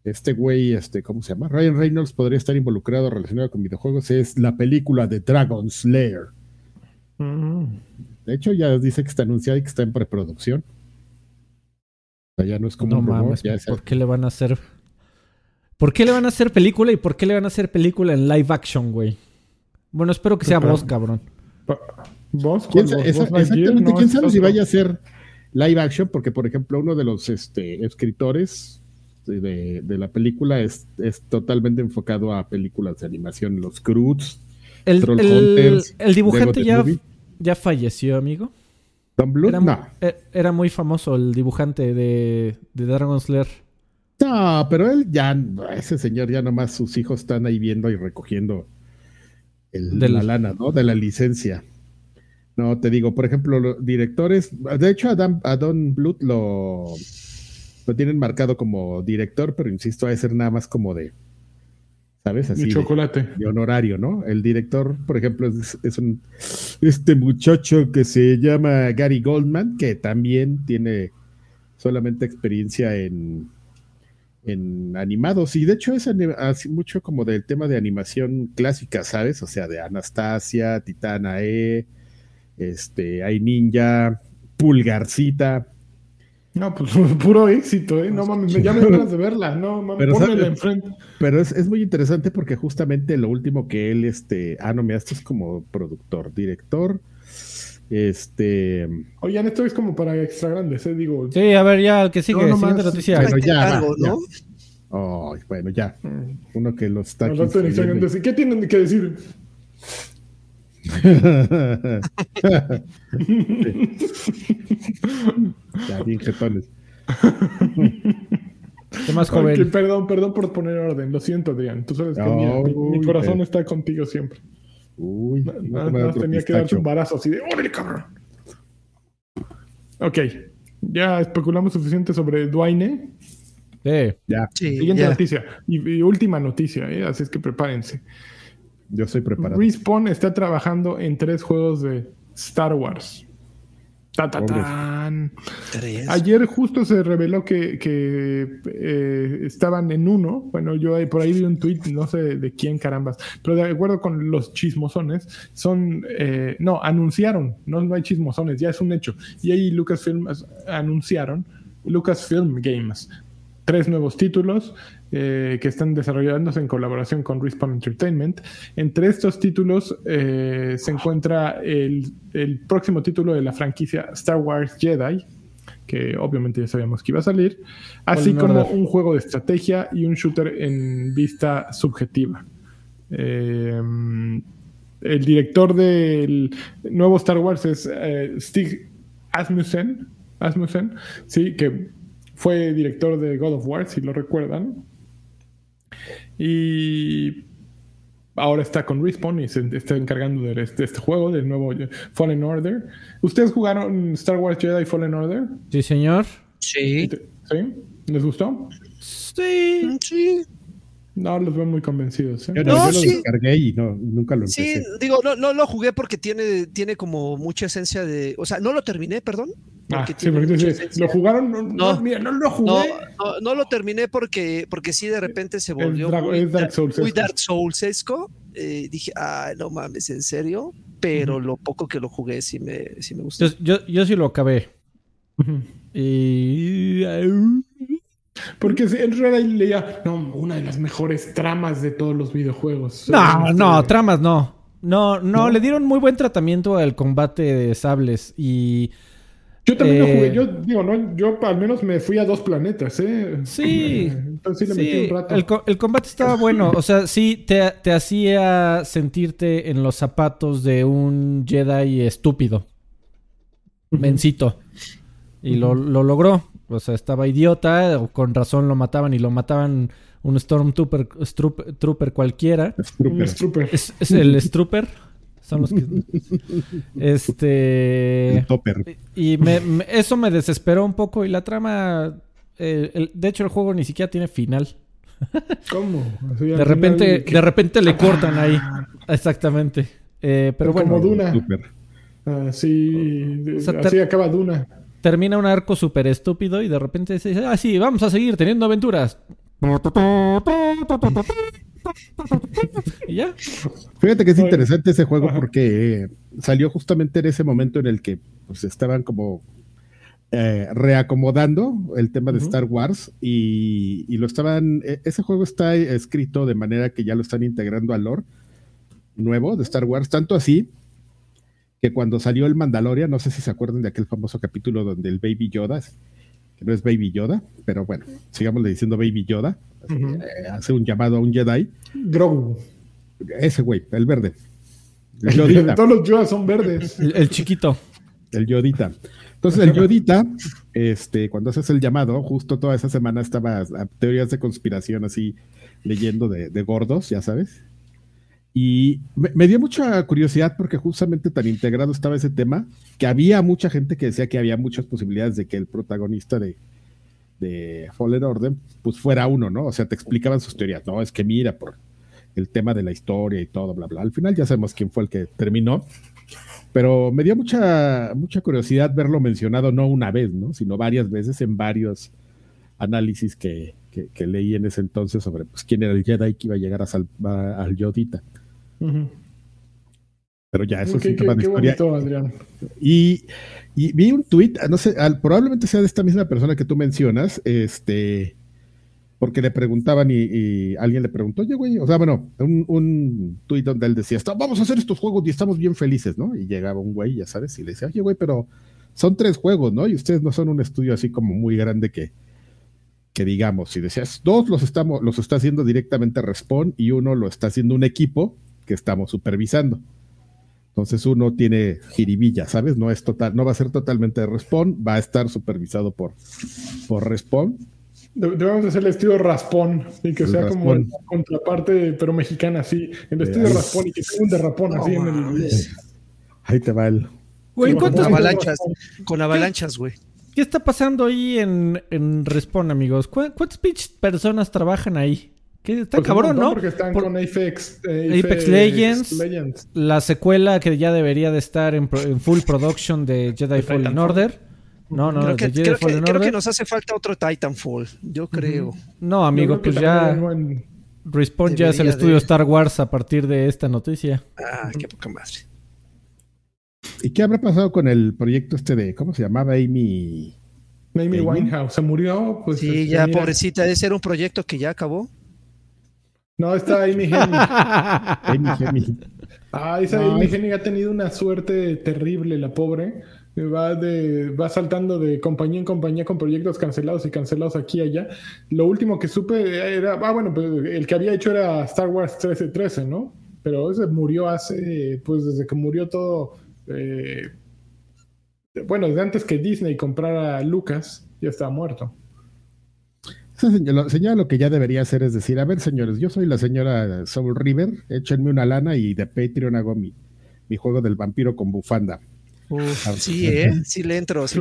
este güey, este, ¿cómo se llama? Ryan Reynolds podría estar involucrado relacionado con videojuegos, es la película de Dragon Slayer. De hecho, ya dice que está anunciada y que está en preproducción. ya no es como no mames, ¿Por qué le van a hacer? ¿Por qué le van a hacer película y por qué le van a hacer película en live action, güey? Bueno, espero que sea vos, cabrón. ¿Vos? ¿Quién, exactamente, quién sabe si vaya a ser live action, porque por ejemplo uno de los este, escritores de, la película es, es, totalmente enfocado a películas de animación, los Croods, el, el, el dibujante ya, ya falleció, amigo. Don Blue, era, no. E, era muy famoso el dibujante de, de Dragon Slayer. No, pero él ya, ese señor ya nomás sus hijos están ahí viendo y recogiendo de la lana, ¿no? De la licencia. No, te digo, por ejemplo, los directores, de hecho a, Don Bluth lo, lo tienen marcado como director, pero insisto, a ser nada más como de, ¿sabes? Así. De chocolate. De, honorario, ¿no? El director, por ejemplo, es, un, este muchacho que se llama Gary Goldman, que también tiene solamente experiencia en, en animados. Y de hecho es así mucho como del tema de animación clásica, ¿sabes? O sea, de Anastasia, Titana E, este, hay Ninja, Pulgarcita. No, pues puro éxito, ¿eh? No mames, ya me ganas de verla, no mames, pero, enfrente. Pero es, muy interesante porque justamente lo último que él, este, ah, no, mira, esto es como productor, director, este. Oigan, esto es como para extra grandes, ¿eh? Digo. Sí, a ver, ya, que sigue, no, siguiente noticia. Bueno, ya, ¿no? Oh, bueno, ya. Uno que lo está. ¿Qué tienen que decir? ya, bien jetones. ¿Qué más joven? perdón, perdón por poner orden. Lo siento, Adrián. Tú sabes que mi, corazón está contigo siempre. Uy, no, no, tenía que darte un barazo así de ¡Órale, cabrón! Ok, ya especulamos suficiente sobre Duane. Sí, ya. Siguiente noticia. Y, última noticia, ¿eh? así es que prepárense. Yo soy preparado. Respawn está trabajando en tres juegos de Star Wars. Ayer justo se reveló que, eh, estaban en uno. Bueno, yo por ahí vi un tweet, no sé de quién carambas, pero de acuerdo con los chismosones, son. Eh, no, anunciaron, no, no hay chismosones, ya es un hecho. Y ahí Lucasfilm anunciaron, Lucasfilm Games, tres nuevos títulos eh, que están desarrollándose en colaboración con Respawn Entertainment. Entre estos títulos eh, se encuentra el, próximo título de la franquicia Star Wars Jedi, que obviamente ya sabíamos que iba a salir, así como un juego de estrategia y un shooter en vista subjetiva. Eh, el director del nuevo Star Wars es Stig Asmussen, Asmussen, sí, que fue director de God of War, si lo recuerdan. Y ahora está con Respawn y se está encargando de este, este, juego, del nuevo Fallen Order. ¿Ustedes jugaron Star Wars Jedi Fallen Order? Sí, señor. Sí. ¿Sí? ¿Les gustó? Sí. Sí. No, los veo muy convencidos. ¿eh? Yo, No, yo lo descargué y no, nunca lo empecé. Sí, digo, no, no lo jugué porque tiene, tiene como mucha esencia de. O sea, no lo terminé, perdón. Ah, Porque sí, porque. ¿lo jugaron? No, no, No. mira, no lo jugué. No, no, no lo terminé porque, porque sí de repente se volvió muy, es Dark da- Souls-esco. muy Dark Souls-esco. Eh, dije, ay, no mames, ¿en serio? Pero lo poco que lo jugué sí me, sí me gustó. Yo, yo, yo sí lo acabé. Y. Porque en realidad leía, no, una de las mejores tramas de todos los videojuegos. No, Este, no, tramas no. No, no, ¿No? le dieron muy buen tratamiento al combate de sables y Yo también lo Eh, jugué. Yo digo, no, yo al menos me fui a dos planetas, ¿eh? Sí. Eh, Entonces sí le metí sí, un rato. el, co- el combate estaba bueno. O sea, sí te, te hacía sentirte en los zapatos de un Jedi estúpido, mencito. Y lo, lo logró. O sea, estaba idiota, o con razón lo mataban y lo mataban un Stormtrooper Strup- trooper cualquiera. Un Strooper. Es, es el Strooper. Son los que. Este. El topper. Y me- me- eso me desesperó un poco. Y la trama. eh, el- de hecho, el juego ni siquiera tiene final. ¿Cómo? De repente, de repente le cortan ahí. Exactamente. Eh, pero Pero bueno, como Duna. Topper. Así, O sea, así ter- acaba Duna. Termina un arco súper estúpido y de repente se dice, ah, sí, vamos a seguir teniendo aventuras. y ya. Fíjate que es interesante ese juego porque salió justamente en ese momento en el que pues, estaban como eh, reacomodando el tema de. Star Wars y, y lo estaban. e- ese juego está escrito de manera que ya lo están integrando al lore nuevo de Star Wars, tanto así que cuando salió el Mandalorian, no sé si se acuerdan de aquel famoso capítulo donde el Baby Yoda, que no es Baby Yoda, pero bueno, sigámosle diciendo Baby Yoda, Ujú. eh, hace un llamado a un Jedi, Grogu. ese güey, el verde. El Yodita. Todos los Yodas son verdes. El, el chiquito. El Yodita. Entonces, el Yodita, este, cuando haces el llamado, justo toda esa semana estaba a teorías de conspiración así leyendo de, de gordos, ya sabes. Y me, dio mucha curiosidad porque justamente tan integrado estaba ese tema que había mucha gente que decía que había muchas posibilidades de que el protagonista de, de Fallen Order pues fuera uno, ¿no? O sea, te explicaban sus teorías, no, es que mira, por el tema de la historia y todo, bla, bla. Al final ya sabemos quién fue el que terminó, pero me dio mucha, mucha curiosidad verlo mencionado no una vez, ¿no? Sino varias veces en varios análisis que, que, que leí en ese entonces sobre pues, quién era el Jedi que iba a llegar a salvar al Yodita. Pero ya, eso es Qué, un qué- tema de qué historia. bonito, Adrián. Y, y vi un tuit, no sé, al- probablemente sea de esta misma persona que tú mencionas, este, porque le preguntaban y, y alguien le preguntó, oye, güey, o sea, bueno, un, un tuit donde él decía, "Está- vamos a hacer estos juegos y estamos bien felices, ¿no? Y llegaba un güey, ya sabes, y le decía, oye, güey, pero son tres juegos, ¿no? Y ustedes no son un estudio así como muy grande que, que digamos, y decías, dos los estamos, los está haciendo directamente Respawn y uno lo está haciendo un equipo que estamos supervisando. Entonces uno tiene jiribilla, ¿sabes? No es total, no va a ser totalmente de Respawn, va a estar supervisado por, por Respawn. De- Debemos hacer el estudio Raspón y que El sea como la contraparte, pero mexicana, así. El estudio ahí. Raspón y que tenga un derrapón No así en el. Ahí te va el. Güey, Sí, ¿cuántos- Con avalanchas, con avalanchas, güey. ¿Qué está pasando ahí en, en Respawn, amigos? ¿Cu- ¿Cuántas pinches personas trabajan ahí? ¿Qué, está Pues cabrón, ¿no? Porque están Por- con Apex, eh, Apex Legends. Legends. la secuela que ya debería de estar en, pro- en full production de Jedi Fallen Titanfall. Order. No, no, creo, que, Jedi creo, que, Fallen creo que Order. nos hace falta otro Titanfall, yo creo. No, amigo, pues que ya Respawn ya es el estudio de- Star Wars a partir de esta noticia. Ah, qué poca madre. ¿Y qué habrá pasado con el proyecto este de, ¿cómo se llamaba? Amy. Amy Amy. Winehouse se murió. Pues, Sí, este, ya, mira. pobrecita, ese era un proyecto que ya acabó. No, está Amy Hennig. Amy. Ah, esa No, Amy es- Hennig ha tenido una suerte terrible, la pobre. Va, de, va saltando de compañía en compañía con proyectos cancelados y cancelados aquí y allá. Lo último que supe era, ah, bueno, pues el que había hecho era Star Wars 1313, ¿no? Pero ese murió hace, pues desde que murió todo, eh, bueno, desde antes que Disney comprara a Lucas, ya estaba muerto. Señora, señora lo que ya debería hacer es decir, a ver, señores, yo soy la señora Soul River, échenme una lana y de Patreon hago mi, mi juego del vampiro con bufanda. Uf, sí, ¿eh? Sí le entro. Sí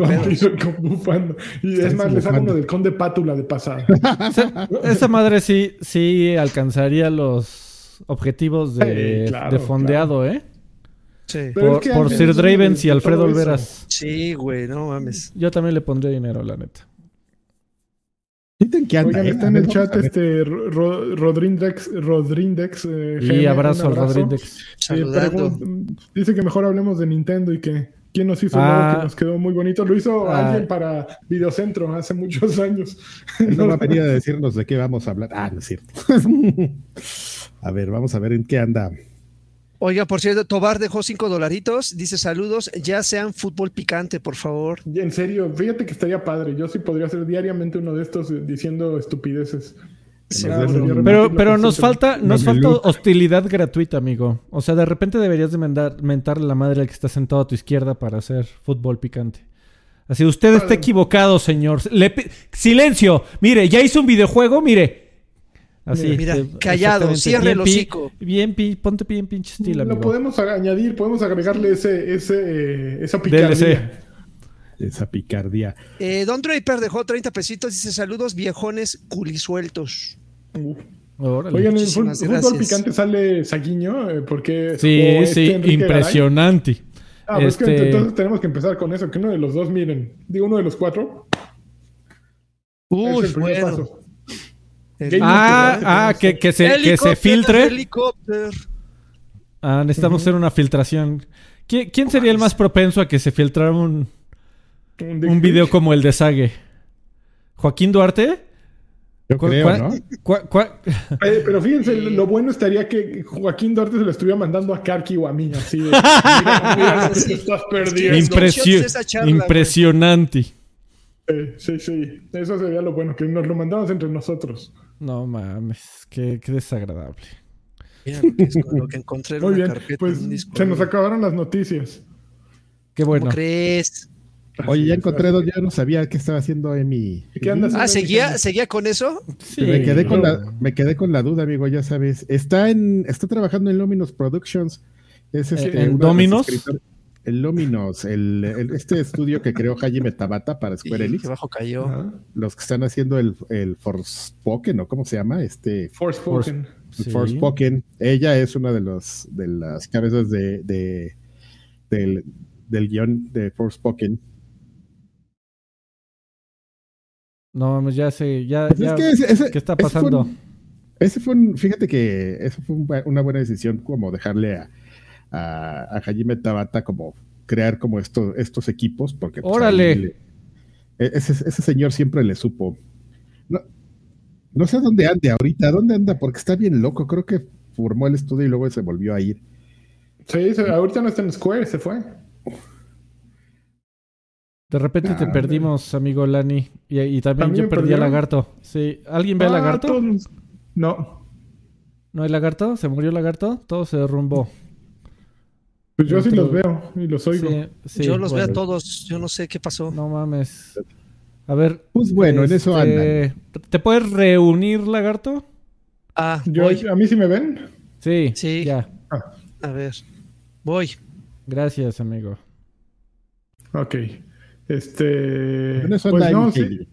Y es más, le saco uno del conde Pátula de pasada. esa, madre sí, sí alcanzaría los objetivos de, de fondeado, ¿eh? Sí. Por, por Sir Dravens y Alfredo Olveras. Sí, güey, no mames. Yo también le pondría dinero, la neta. Oigan, está en el chat este Rodrindex, Rodrindex eh, y abrazo Rodrindex. dice que mejor hablemos de Nintendo y que quién nos hizo ah, que nos quedó muy bonito. Lo hizo ah, alguien para Videocentro hace muchos años. No va a venir a decirnos de qué vamos a hablar. Ah, no es cierto. a ver, vamos a ver en qué anda Oiga, por cierto, Tobar dejó cinco dolaritos. Dice saludos, ya sean fútbol picante, por favor. En serio, fíjate que estaría padre. Yo sí podría hacer diariamente uno de estos eh, diciendo estupideces. pero, pero nos falta, nos falta hostilidad gratuita, amigo. O sea, de repente deberías de mentarle la madre al que está sentado a tu izquierda para hacer fútbol picante. Así, usted está equivocado, señor. Silencio. Mire, ya hizo un videojuego, mire. Así. Mira, callado, cierre el hocico. Bien, ponte bien pinche estilo. Lo podemos añadir, podemos agregarle ese, ese, eh, esa picardía. Esa picardía. Eh, Don Draper dejó 30 pesitos, dice saludos viejones culisueltos. Oigan, en el fútbol picante sale Saguiño, eh, porque... Sí, sí, este impresionante. Ah, pues que este entonces tenemos que empezar con eso, que uno de los dos, miren, digo uno de los cuatro. Uy, es el paso. Ah, ah que, que, se, que se filtre. Ah, necesitamos hacer una filtración. ¿Quién, sería el más propenso a que se filtrara un, un video como el de Sage? ¿Joaquín Duarte? Yo creo, ¿no? Eh, pero fíjense, lo bueno estaría que Joaquín Duarte se lo estuviera mandando a Karki o a mí, así de, estás perdiendo. impresionante. sí, sí, eso sería lo bueno, que nos lo mandamos entre nosotros. No mames, qué, desagradable. Mira lo que, encontré en Muy bien, pues se nos acabaron las noticias. Qué bueno. ¿Cómo crees? Oye, ya encontré dos, yo no sabía qué estaba haciendo Emi. ¿Qué andas ah, ¿seguía, ¿seguía con eso? Sí, me quedé con la, me quedé con la duda, amigo, ya sabes. Está en, está trabajando en Luminous Productions. Es este, ¿En Dominos? El Luminous, el, este estudio que creó Hajime Tabata para Square Enix. cayó. Los que están haciendo el, el Forspoken, ¿o cómo se llama? Este, Forspoken. Forspoken. Ella es una de los de las cabezas de, de del, del guion de Forspoken. No, ya sé, ya, pues ¿qué está pasando? Ese fue, fíjate que eso fue una buena decisión como dejarle a, a, Hajime Tabata como crear como estos, estos equipos, porque pues, ¡Órale! E, ese, señor siempre le supo. No, no sé dónde ande ahorita, dónde anda, porque está bien loco. Creo que formó el estudio y luego se volvió a ir. Sí, ahorita no está en Square, se fue. De repente te ah, perdimos, amigo Lani. Y, también, yo perdí a Lagarto. Sí. ¿Alguien ve a ah, Lagarto? No. ¿No hay Lagarto? ¿Se murió Lagarto? Todo se derrumbó. Pues yo sí los veo y los oigo. yo los veo a todos, yo no sé qué pasó. No mames. A ver. Pues bueno, en eso este, anda. ¿Te puedes reunir, lagarto? Ah, yo, ¿A mí sí me ven? Sí. Sí. Ya. Ah. A ver. Voy. Gracias, amigo. Ok. Este. En eso pues no, sí.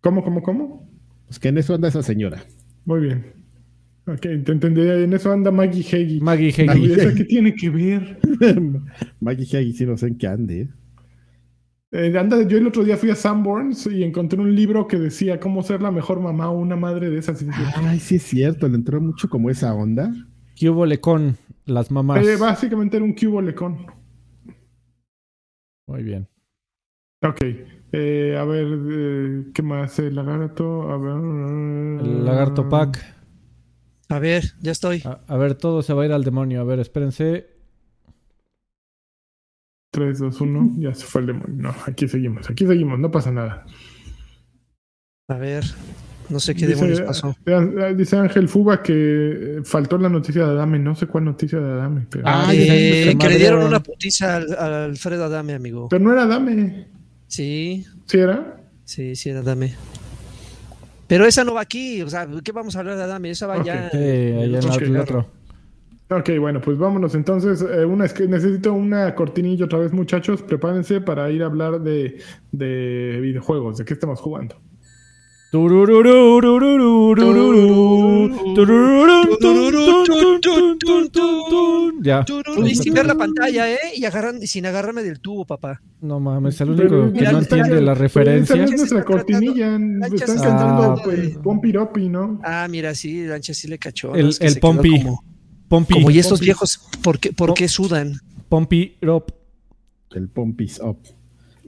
¿Cómo, cómo, cómo? Pues que en eso anda esa señora. Muy bien. Ok, te entendí. En eso anda Maggie Heggie. Maggie Heggie. qué tiene que ver? Maggie Heggie sí no sé en qué ande. Eh, anda, yo el otro día fui a Sanborns y encontré un libro que decía cómo ser la mejor mamá o una madre de esas. Ay, sí es cierto, le entró mucho como esa onda. Cubo Lecon, las mamás. Eh, básicamente era un cubo Lecon. Muy bien. Ok. Eh, a ver, ¿qué más? El lagarto. A ver. El lagarto pack. A ver, ya estoy. A, ver, todo se va a ir al demonio. A ver, espérense. 3, 2, 1. Ya se fue el demonio. No, aquí seguimos. Aquí seguimos. No pasa nada. A ver. No sé qué demonios pasó. Eh, eh, dice Ángel Fuba que eh, faltó la noticia de Adame. No sé cuál noticia de Adame. Pero... Ah, que le dieron una putiza al, Alfredo Adame, amigo. Pero no era Adame. Sí. ¿Sí era? Sí, sí era Adame. Pero esa no va aquí, o sea, ¿qué vamos a hablar de Adame? Esa va ya. Sí, el otro. Ok, bueno, pues vámonos entonces. Eh, una, es que necesito una cortinilla otra vez, muchachos. Prepárense para ir a hablar de, de videojuegos. ¿De qué estamos jugando? Ya. Y sin ver la pantalla, ¿eh? Y agarran, sin agarrarme del tubo, papá. No mames, el único que no entiende la referencia. Es nuestra cortinilla. Están cantando Pompi Ropi, ¿no? Ah, mira, sí, Lancha sí le cachó. El, el Pompi. Pompi. Como y estos viejos, ¿por qué, por qué sudan? Pompi Rop. El Pompis Up.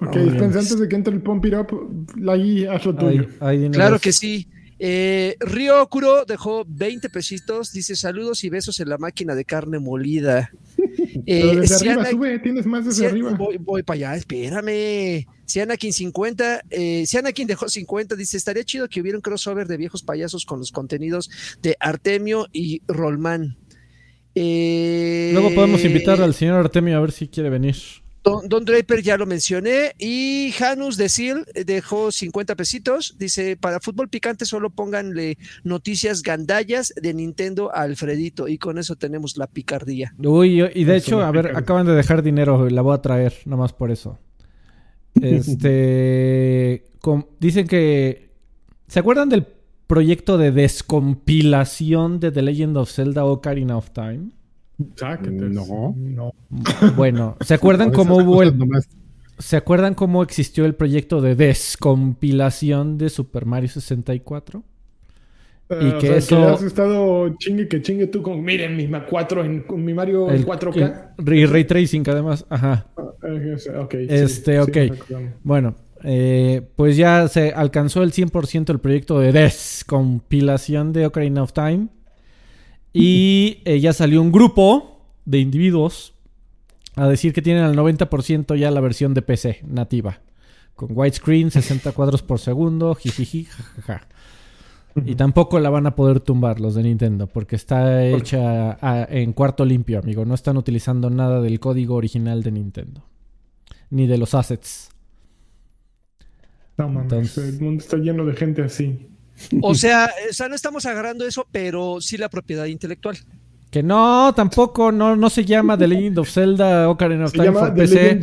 Ok, oh, antes de que entre el Pump It Up, ahí haz lo tuyo. claro que sí. Eh, Río Kuro dejó 20 pesitos. Dice saludos y besos en la máquina de carne molida. Eh, desde arriba, sube, tienes más desde arriba. Voy, voy, para allá, espérame. Si Anakin 50, eh, si Anakin dejó 50, dice: Estaría chido que hubiera un crossover de viejos payasos con los contenidos de Artemio y Rollman. Eh, Luego podemos invitar al señor Artemio a ver si quiere venir. Don, Draper ya lo mencioné. Y Janus de Seal dejó 50 pesitos. Dice: Para fútbol picante, solo pónganle noticias gandallas de Nintendo a Alfredito. Y con eso tenemos la picardía. Uy, y de hecho, a ver, acaban de dejar dinero. La voy a traer, nomás por eso. Este. dicen que. ¿Se acuerdan del proyecto de descompilación de The Legend of Zelda Ocarina of Time? No. no. Bueno, ¿se acuerdan cómo hubo el... ¿Se acuerdan cómo existió el proyecto de descompilación de Super Mario 64? y ah, que eso. has estado chingue que chingue tú con. Miren, mi 4 en mi Mario 4K. y Ray Tracing, además. Ajá. Ah, eh, ok. Este, ok. bueno, eh, pues ya se alcanzó el 100% el proyecto de descompilación de Ocarina of Time. Y eh, ya salió un grupo de individuos a decir que tienen al 90% ya la versión de PC nativa. Con widescreen, 60 cuadros por segundo, jijiji, jajaja. Y tampoco la van a poder tumbar los de Nintendo, porque está hecha en cuarto limpio, amigo. No están utilizando nada del código original de Nintendo. Ni de los assets. No mames, el mundo está lleno de gente así. O sea, o sea, no estamos agarrando eso, pero sí la propiedad intelectual. Que no, tampoco, no, no se llama The Legend of Zelda Ocarina of Time for PC.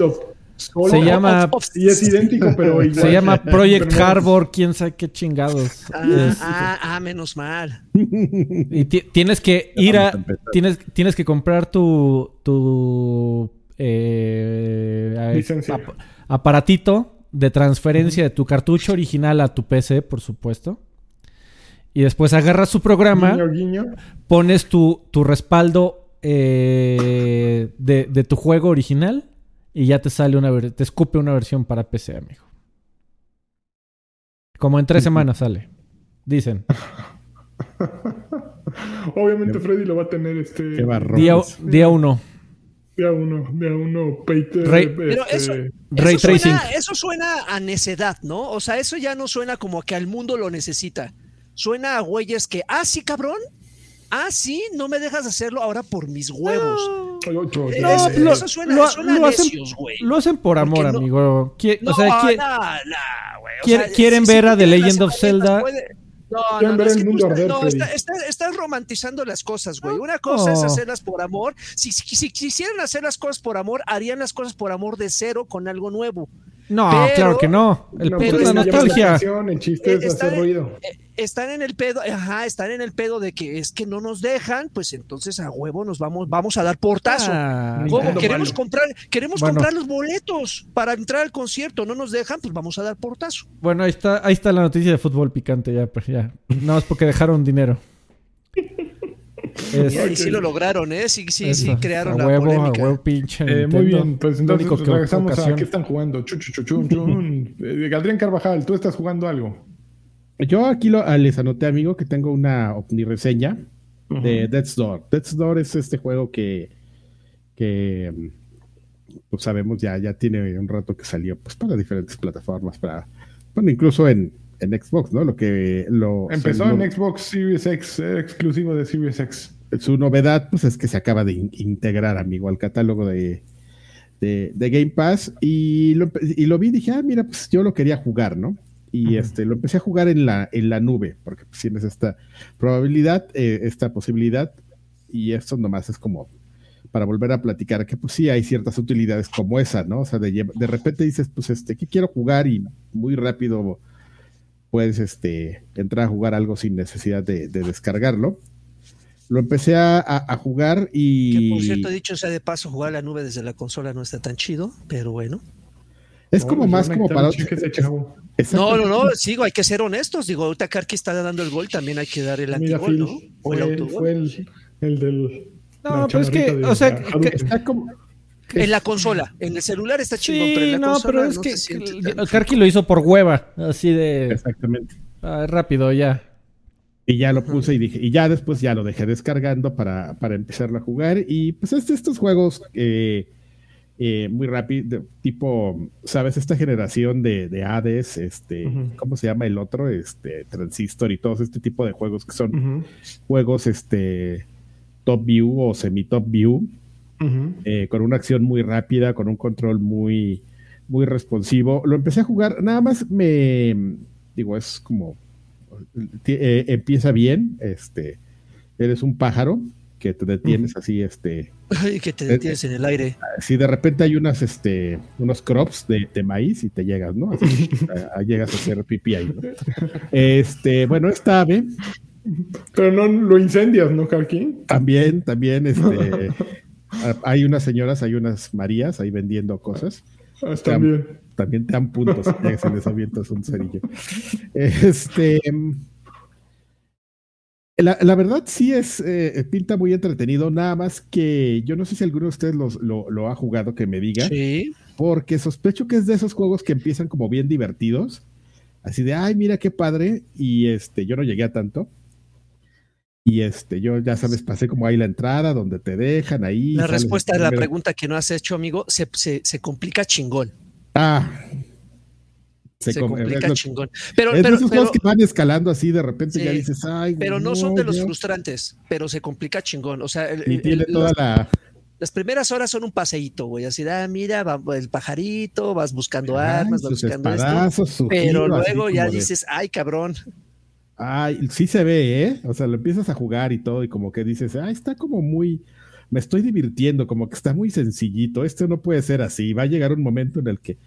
se llama y es idéntico, pero igual. Se llama Project Harbor, quién sabe qué chingados. Ah, ah, ah, menos mal. Y tienes que ir a tienes tienes que comprar tu tu eh, aparatito de transferencia de tu cartucho original a tu PC, por supuesto. Y después agarras su programa, pones tu, tu respaldo eh, de, tu juego original y ya te sale una te escupe una versión para PC, amigo. Como en tres semanas sale. Dicen. Obviamente Freddy lo va a tener este día, día uno. Día uno, día uno, Ray, Pero eso, suena, eso suena a necedad, ¿no? O sea, eso ya no suena como que al mundo lo necesita suena a güeyes que, ah, sí, cabrón. Ah, sí, no me dejas hacerlo ahora por mis huevos. No, eso suena, lo, suena lo hacen, güey. Lo hacen por amor, amigo. o sea, quieren ver a The Legend of Zelda. No, no, no, es que no estás romantizando las cosas, güey. Una cosa es hacerlas por amor. Si, si, quisieran hacer las cosas por amor, harían las cosas por amor de cero con algo nuevo. No, claro que no. El no, es la nostalgia. El chiste es hacer ruido. Eh, están en el pedo, ajá, están en el pedo de que es que no nos dejan, pues entonces a huevo nos vamos, vamos a dar portazo. Ah, queremos comprar, queremos comprar los boletos para entrar al concierto, no nos dejan, pues vamos a dar portazo. Bueno, ahí está, ahí está la noticia de fútbol picante ya, pues ya. Nada más porque dejaron dinero. Y sí lo lograron, ¿eh? Sí, sí, sí, crearon la polémica. huevo, pinche eh, muy bien, pues entonces regresamos a qué están jugando. Eh, Adrián Carvajal, tú estás jugando algo. Yo aquí lo, ah, les anoté, amigo, que tengo una reseña de Death's Door. Death's Door es este juego que, que pues sabemos ya, ya tiene un rato que salió pues para diferentes plataformas, para, bueno, incluso en, en Xbox, ¿no? Lo que lo empezó en Xbox Series X, exclusivo de Series X. Su novedad, pues, es que se acaba de integrar, amigo, al catálogo de, de, Game Pass y lo, y lo vi y dije, ah, mira, pues yo lo quería jugar, ¿no? y este lo empecé a jugar en la, en la nube, porque pues, tienes esta probabilidad, eh, esta posibilidad y esto nomás es como para volver a platicar que pues sí hay ciertas utilidades como esa, ¿no? O sea, de, de repente dices, pues este, ¿qué quiero jugar? Y muy rápido puedes este, entrar a jugar algo sin necesidad de, descargarlo. Lo empecé a, jugar y... Que por cierto, dicho sea de paso, jugar la nube desde la consola no está tan chido, pero bueno. Es como más como para... No, no, no, sigo, hay que ser honestos. Digo, ahorita Karki está dando el gol, también hay que dar el antigol, ¿no? O el autogol. Fue el, del... No, pero es que, o sea, está como... En la consola, en el celular está chido, pero en la no, pero es que Karki lo hizo por hueva, así de. Exactamente. Ah, rápido, ya. Y ya lo puse y dije, y ya después ya lo dejé descargando para, para empezarlo a jugar. Y pues es estos juegos eh, eh, muy rápido, tipo, ¿sabes? Esta generación de, de Hades, este, ¿cómo se llama el otro? Este, Transistor y todos este tipo de juegos que son juegos, este, top view o semi-top view, eh, con una acción muy rápida, con un control muy, muy responsivo. Lo empecé a jugar, nada más me, digo, es como, eh, empieza bien, este, eres un pájaro que te detienes así, este... Y que te detienes en el aire. Si de repente hay unas, este, unos crops de, maíz y te llegas, ¿no? llegas a hacer pipí ahí, ¿no? Este, bueno, esta ave... Pero no lo incendias, ¿no, Carquín? También, también, este... hay unas señoras, hay unas Marías ahí vendiendo cosas. Ah, también. también te dan puntos si se les avientas un cerillo. Este. La, verdad sí es, eh, pinta muy entretenido, nada más que yo no sé si alguno de ustedes lo, ha jugado, que me diga. Sí. Porque sospecho que es de esos juegos que empiezan como bien divertidos, así de, ay, mira qué padre, y este, yo no llegué a tanto. Y este, yo ya sabes, pasé como ahí la entrada donde te dejan ahí. La respuesta a la pregunta que no has hecho, amigo, se, se, complica chingón. Ah. Se, complica chingón. Pero, es pero, esos juegos que van escalando así, de repente ya dices, ay. Pero no, son de los frustrantes, pero se complica chingón. O sea, y tiene toda la. Las primeras horas son un paseíto, güey. Así, ah, mira, va, el pajarito, vas buscando armas, vas buscando esto. Pero luego ya dices, ay, cabrón. Ay, sí se ve, ¿eh? O sea, lo empiezas a jugar y todo, y como que dices, ah, está como muy. Me estoy divirtiendo, como que está muy sencillito. Esto no puede ser así. Va a llegar un momento en el que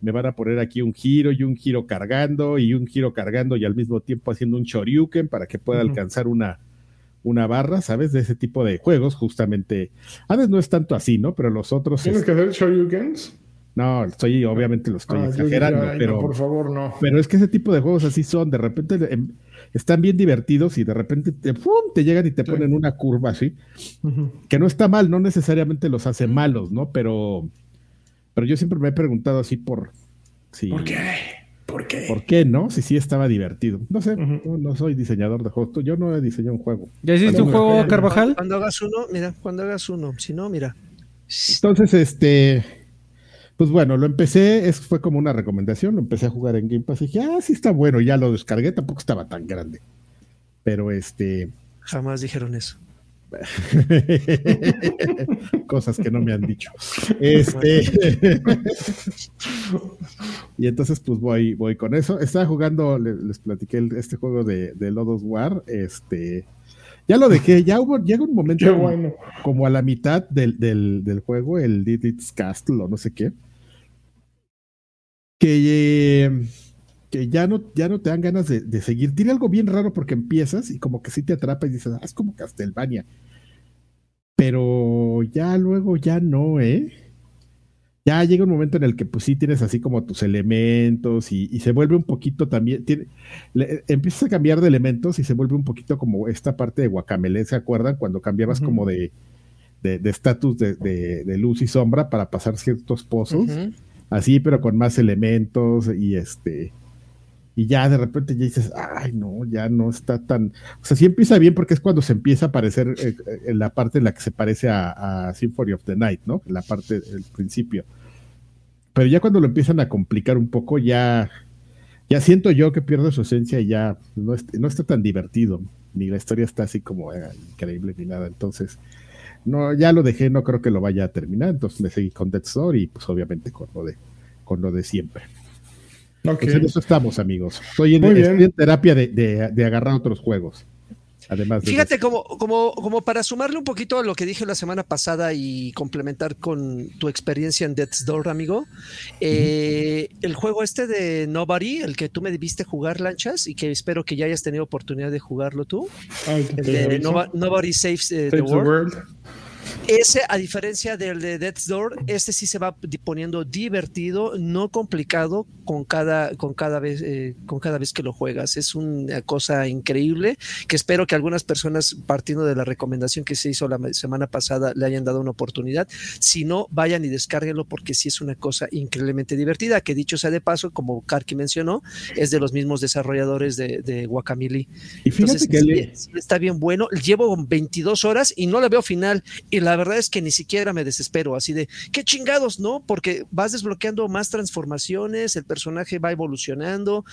me van a poner aquí un giro y un giro cargando y un giro cargando y al mismo tiempo haciendo un shoryuken para que pueda alcanzar una, una barra, ¿sabes? De ese tipo de juegos, justamente. A veces no es tanto así, ¿no? Pero los otros. ¿Tienes que hacer shoryukens? No, estoy, obviamente lo estoy ah, exagerando, pero. por favor, no. Pero es que ese tipo de juegos así son, de repente em, están bien divertidos y de repente te, te llegan y te ponen una curva así, que no está mal, no necesariamente los hace malos, ¿no? Pero, pero yo siempre me he preguntado así por... Si, ¿Por qué? ¿Por qué? ¿Por qué no? Si sí estaba divertido. No sé, no, soy diseñador de juegos. Yo no he diseñado un juego. ¿Ya hiciste un juego, Carvajal? Cuando hagas uno, mira, cuando hagas uno. Si no, mira. Entonces, este pues bueno, lo empecé, es, fue como una recomendación, lo empecé a jugar en Game Pass y dije, ah, sí está bueno, ya lo descargué, tampoco estaba tan grande. Pero este... Jamás dijeron eso. Cosas que no me han dicho. Este. y entonces, pues voy, voy con eso. Estaba jugando, les, platiqué este juego de, de, Lodos War. Este. Ya lo dejé, ya hubo, llega un momento como, a la mitad del, del, del juego, el Did It's Castle o no sé qué que, que ya, no, ya no te dan ganas de, seguir. Tiene algo bien raro porque empiezas y como que sí te atrapa y dices, ah, es como Castlevania. Pero ya luego ya no, ¿eh? Ya llega un momento en el que pues sí tienes así como tus elementos y, se vuelve un poquito también, tiene, empiezas a cambiar de elementos y se vuelve un poquito como esta parte de Guacamele, ¿se acuerdan? Cuando cambiabas como de estatus de, de, luz y sombra para pasar ciertos pozos así, pero con más elementos y este. Y ya de repente ya dices, ay, no, ya no está tan. O sea, sí empieza bien porque es cuando se empieza a aparecer eh, eh, en la parte en la que se parece a, Symphony of the Night, ¿no? La parte del principio. Pero ya cuando lo empiezan a complicar un poco, ya, ya siento yo que pierde su esencia y ya no, no está tan divertido. Ni la historia está así como eh, increíble ni nada. Entonces, no, ya lo dejé, no creo que lo vaya a terminar, entonces me seguí con Dead Store y pues obviamente con lo de, con lo de siempre. Okay. Pues en eso estamos, amigos. Estoy en, terapia de, agarrar otros juegos. Además Fíjate, como, como, como para sumarle un poquito a lo que dije la semana pasada y complementar con tu experiencia en Death's Door, amigo, eh, el juego este de Nobody, el que tú me debiste jugar, Lanchas, y que espero que ya hayas tenido oportunidad de jugarlo tú, el de Nobody Saves, eh, the, world. Ese, a diferencia del de Death's Door, este sí se va poniendo divertido, no complicado con cada, con cada vez, eh, con cada vez que lo juegas. Es una cosa increíble que espero que algunas personas, partiendo de la recomendación que se hizo la semana pasada, le hayan dado una oportunidad. Si no, vayan y descárguenlo porque sí es una cosa increíblemente divertida. Que dicho sea de paso, como Karki mencionó, es de los mismos desarrolladores de, de Guacamole. Y fíjate que está bien bueno. Llevo 22 horas y no le veo final. Y la verdad es que ni siquiera me desespero, así de, qué chingados, ¿no? Porque vas desbloqueando más transformaciones, el personaje va evolucionando,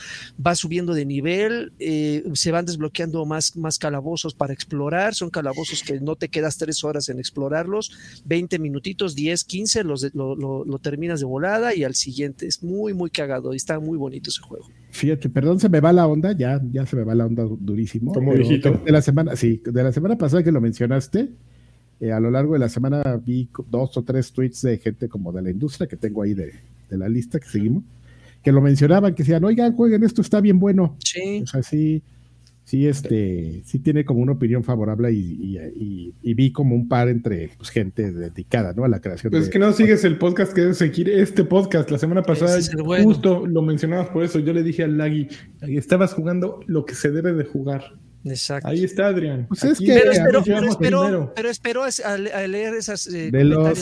va subiendo de nivel, eh, se van desbloqueando más, más calabozos para explorar, son calabozos que no te quedas tres horas en explorarlos, 20 minutitos, 10, 15, los lo, lo, terminas de volada y al siguiente, es muy, muy cagado y está muy bonito ese juego. Fíjate, perdón, se me va la onda, ya, ya se me va la onda durísimo. Como viejito. De la semana, sí, de la semana pasada que lo mencionaste, eh, a lo largo de la semana vi dos o tres tweets de gente como de la industria que tengo ahí de, la lista que seguimos, que lo mencionaban, que decían, oigan, jueguen esto, está bien bueno. Sí. O sea, sí, sí, este, sí tiene como una opinión favorable y, vi como un par entre pues, gente dedicada, ¿no? A la creación. Pues es que no sigues el podcast que debes seguir, este podcast. La semana pasada justo lo mencionabas por eso. Yo le dije al Lagui, estabas jugando lo que se debe de jugar. Exacto. Ahí está, Adrián. Pues es que pero, espero, pero, espero, a, leer esas. Eh, de los,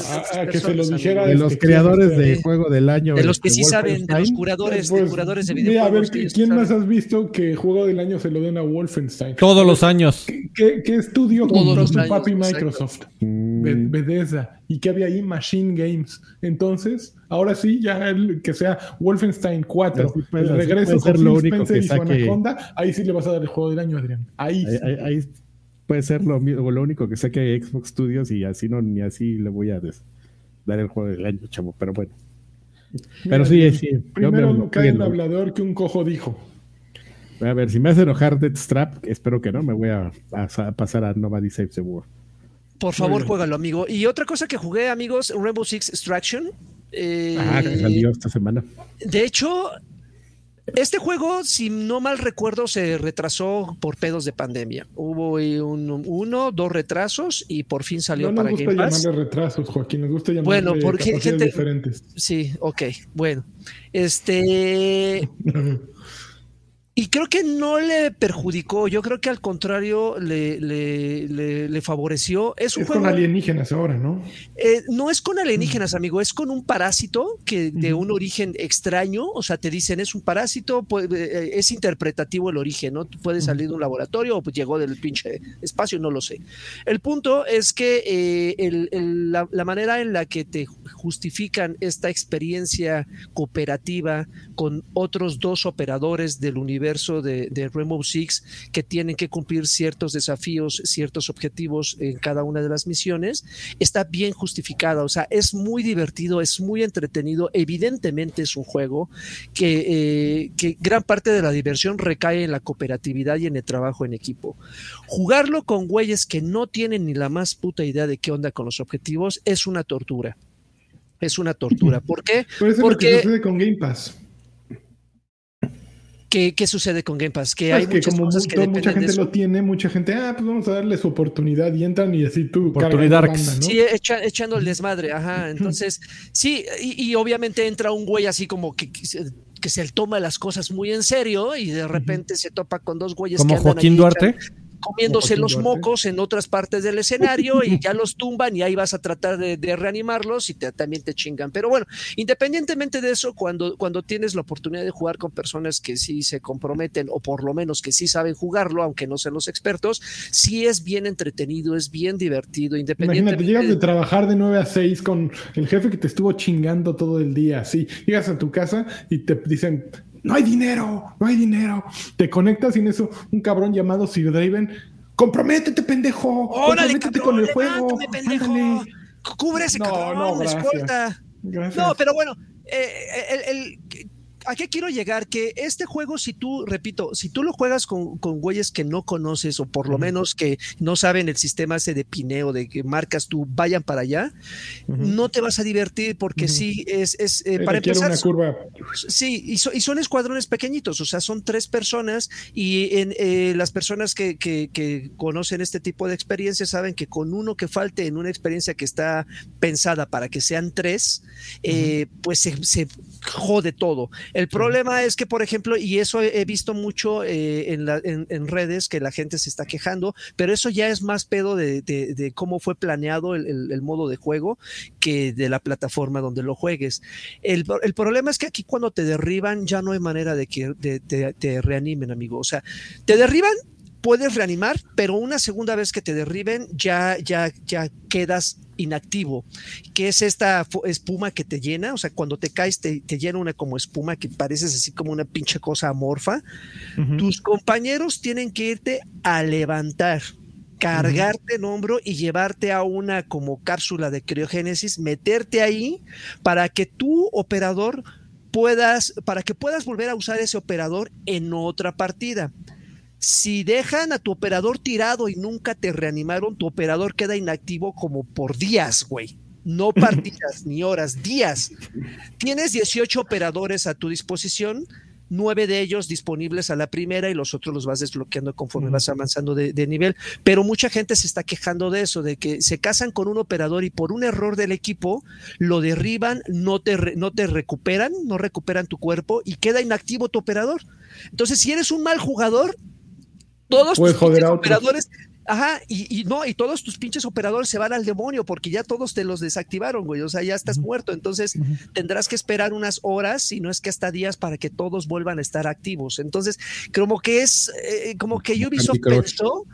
que se lo dijera de los creadores de juego del año. De los que sí saben, de los curadores, de, pues, curadores de videojuegos. a ver, ¿quién más has visto que juego del año se lo den a Wolfenstein? Todos los años. ¿Qué, qué, estudio compró su papi Microsoft? Mm. Bethesda. ¿Y qué había ahí? Machine Games. Entonces Ahora sí, ya que sea Wolfenstein 4, el regreso con lo único que saque... ahí sí le vas a dar el juego del año, Adrián. Ahí, ahí, puede ser lo, lo único que saque Xbox Studios y así no, ni así le voy a dar el juego del año, chavo, pero bueno. pero sí, sí. Primero no cae el hablador que un cojo dijo. A ver, si me hace enojar Strap, espero que no, me voy a, pasar a Nobody Saves the World. Por favor, juégalo, amigo. Y otra cosa que jugué, amigos, Rainbow Six Extraction. Eh, ah, que salió esta semana. De hecho, este juego, si no mal recuerdo, se retrasó por pedos de pandemia. Hubo un, uno, dos retrasos y por fin salió no para Game Pass. llamarle retrasos, Joaquín. Nos gusta llamarle bueno, porque gente diferentes. Sí, ok, bueno. Este Y creo que no le perjudicó, yo creo que al contrario le, le, favoreció. Es, un con alienígenas ahora, ¿no? Eh, no es con alienígenas, amigo, es con un parásito que de un origen extraño, o sea, te dicen es un parásito, eh, es interpretativo el origen, ¿no? Puede salir de un laboratorio o pues llegó del pinche espacio, no lo sé. El punto es que eh, la, la manera en la que te justifican esta experiencia cooperativa con otros dos operadores del universo, de, de Rainbow Six que tienen que cumplir ciertos desafíos, ciertos objetivos en cada una de las misiones, está bien justificada. O sea, es muy divertido, es muy entretenido. Evidentemente es un juego que, eh, que gran parte de la diversión recae en la cooperatividad y en el trabajo en equipo. Jugarlo con güeyes que no tienen ni la más puta idea de qué onda con los objetivos es una tortura es una tortura. ¿Por qué? Porque lo sucede con Game Pass. ¿Qué, sucede con Game Pass? Que hay que como mucha gente lo tiene, mucha gente, ah, pues vamos a darle su oportunidad y entran y así tú. Oportunidad. ¿no? Sí, echando el desmadre, ajá. Entonces, sí, y, obviamente entra un güey así como que, que, se, toma las cosas muy en serio y de repente se topa con dos güeyes como Joaquín Duarte comiéndose los mocos en otras partes del escenario y ya los tumban y ahí vas a tratar de, reanimarlos y también te chingan. Pero bueno, independientemente de eso, cuando, cuando tienes la oportunidad de jugar con personas que sí se comprometen o por lo menos que sí saben jugarlo, aunque no sean los expertos, sí es bien entretenido, es bien divertido. Independientemente Imagínate, llegas de trabajar de 9 a 6 con el jefe que te estuvo chingando todo el día, sí, llegas a tu casa y te dicen no hay dinero, no hay dinero. Te conectas y en eso un cabrón llamado Sir Draven, comprométete, pendejo. comprométete con el juego. Pendejo. Cubre ese cabrón, no, no, No, pero bueno, eh, el, ¿A qué quiero llegar? Que este juego, si tú, repito, si tú lo juegas con, con güeyes que no conoces o por lo menos que no saben el sistema ese de pineo, de que marcas tú vayan para allá, no te vas a divertir porque sí, es, es eh, para empezar. Una curva. Sí, y, son escuadrones pequeñitos, o sea, son tres personas y en, eh, las personas que, que, conocen este tipo de experiencias saben que con uno que falte en una experiencia que está pensada para que sean tres, eh, pues se, se jode todo. El problema es que, por ejemplo, y eso he visto mucho eh, en, redes, que la gente se está quejando, pero eso ya es más pedo de, cómo fue planeado el, modo de juego que de la plataforma donde lo juegues. El, problema es que aquí cuando te derriban ya no hay manera de que te reanimen, amigo. O sea, te derriban puedes reanimar, pero una segunda vez que te derriben ya, ya, ya quedas inactivo, que es esta espuma que te llena, o sea, cuando te caes te, llena una como espuma que pareces así como una pinche cosa amorfa. Tus compañeros tienen que irte a levantar, cargarte en hombro y llevarte a una como cápsula de criogénesis, meterte ahí para que tu operador puedas, para que puedas volver a usar ese operador en otra partida. Si dejan a tu operador tirado y nunca te reanimaron, tu operador queda inactivo como por días, güey. No partidas ni horas, días. Tienes 18 operadores a tu disposición, nueve de ellos disponibles a la primera y los otros los vas desbloqueando conforme vas avanzando de, nivel. Pero mucha gente se está quejando de eso, de que se casan con un operador y por un error del equipo lo derriban, no te, no te recuperan, no recuperan tu cuerpo y queda inactivo tu operador. Entonces, si eres un mal jugador, todos tus operadores, ajá, y, no, y todos tus pinches operadores se van al demonio porque ya todos te los desactivaron, güey, o sea, ya estás muerto, entonces tendrás que esperar unas horas, si no es que hasta días, para que todos vuelvan a estar activos. Entonces, como que es, eh, como que Ubisoft pensó,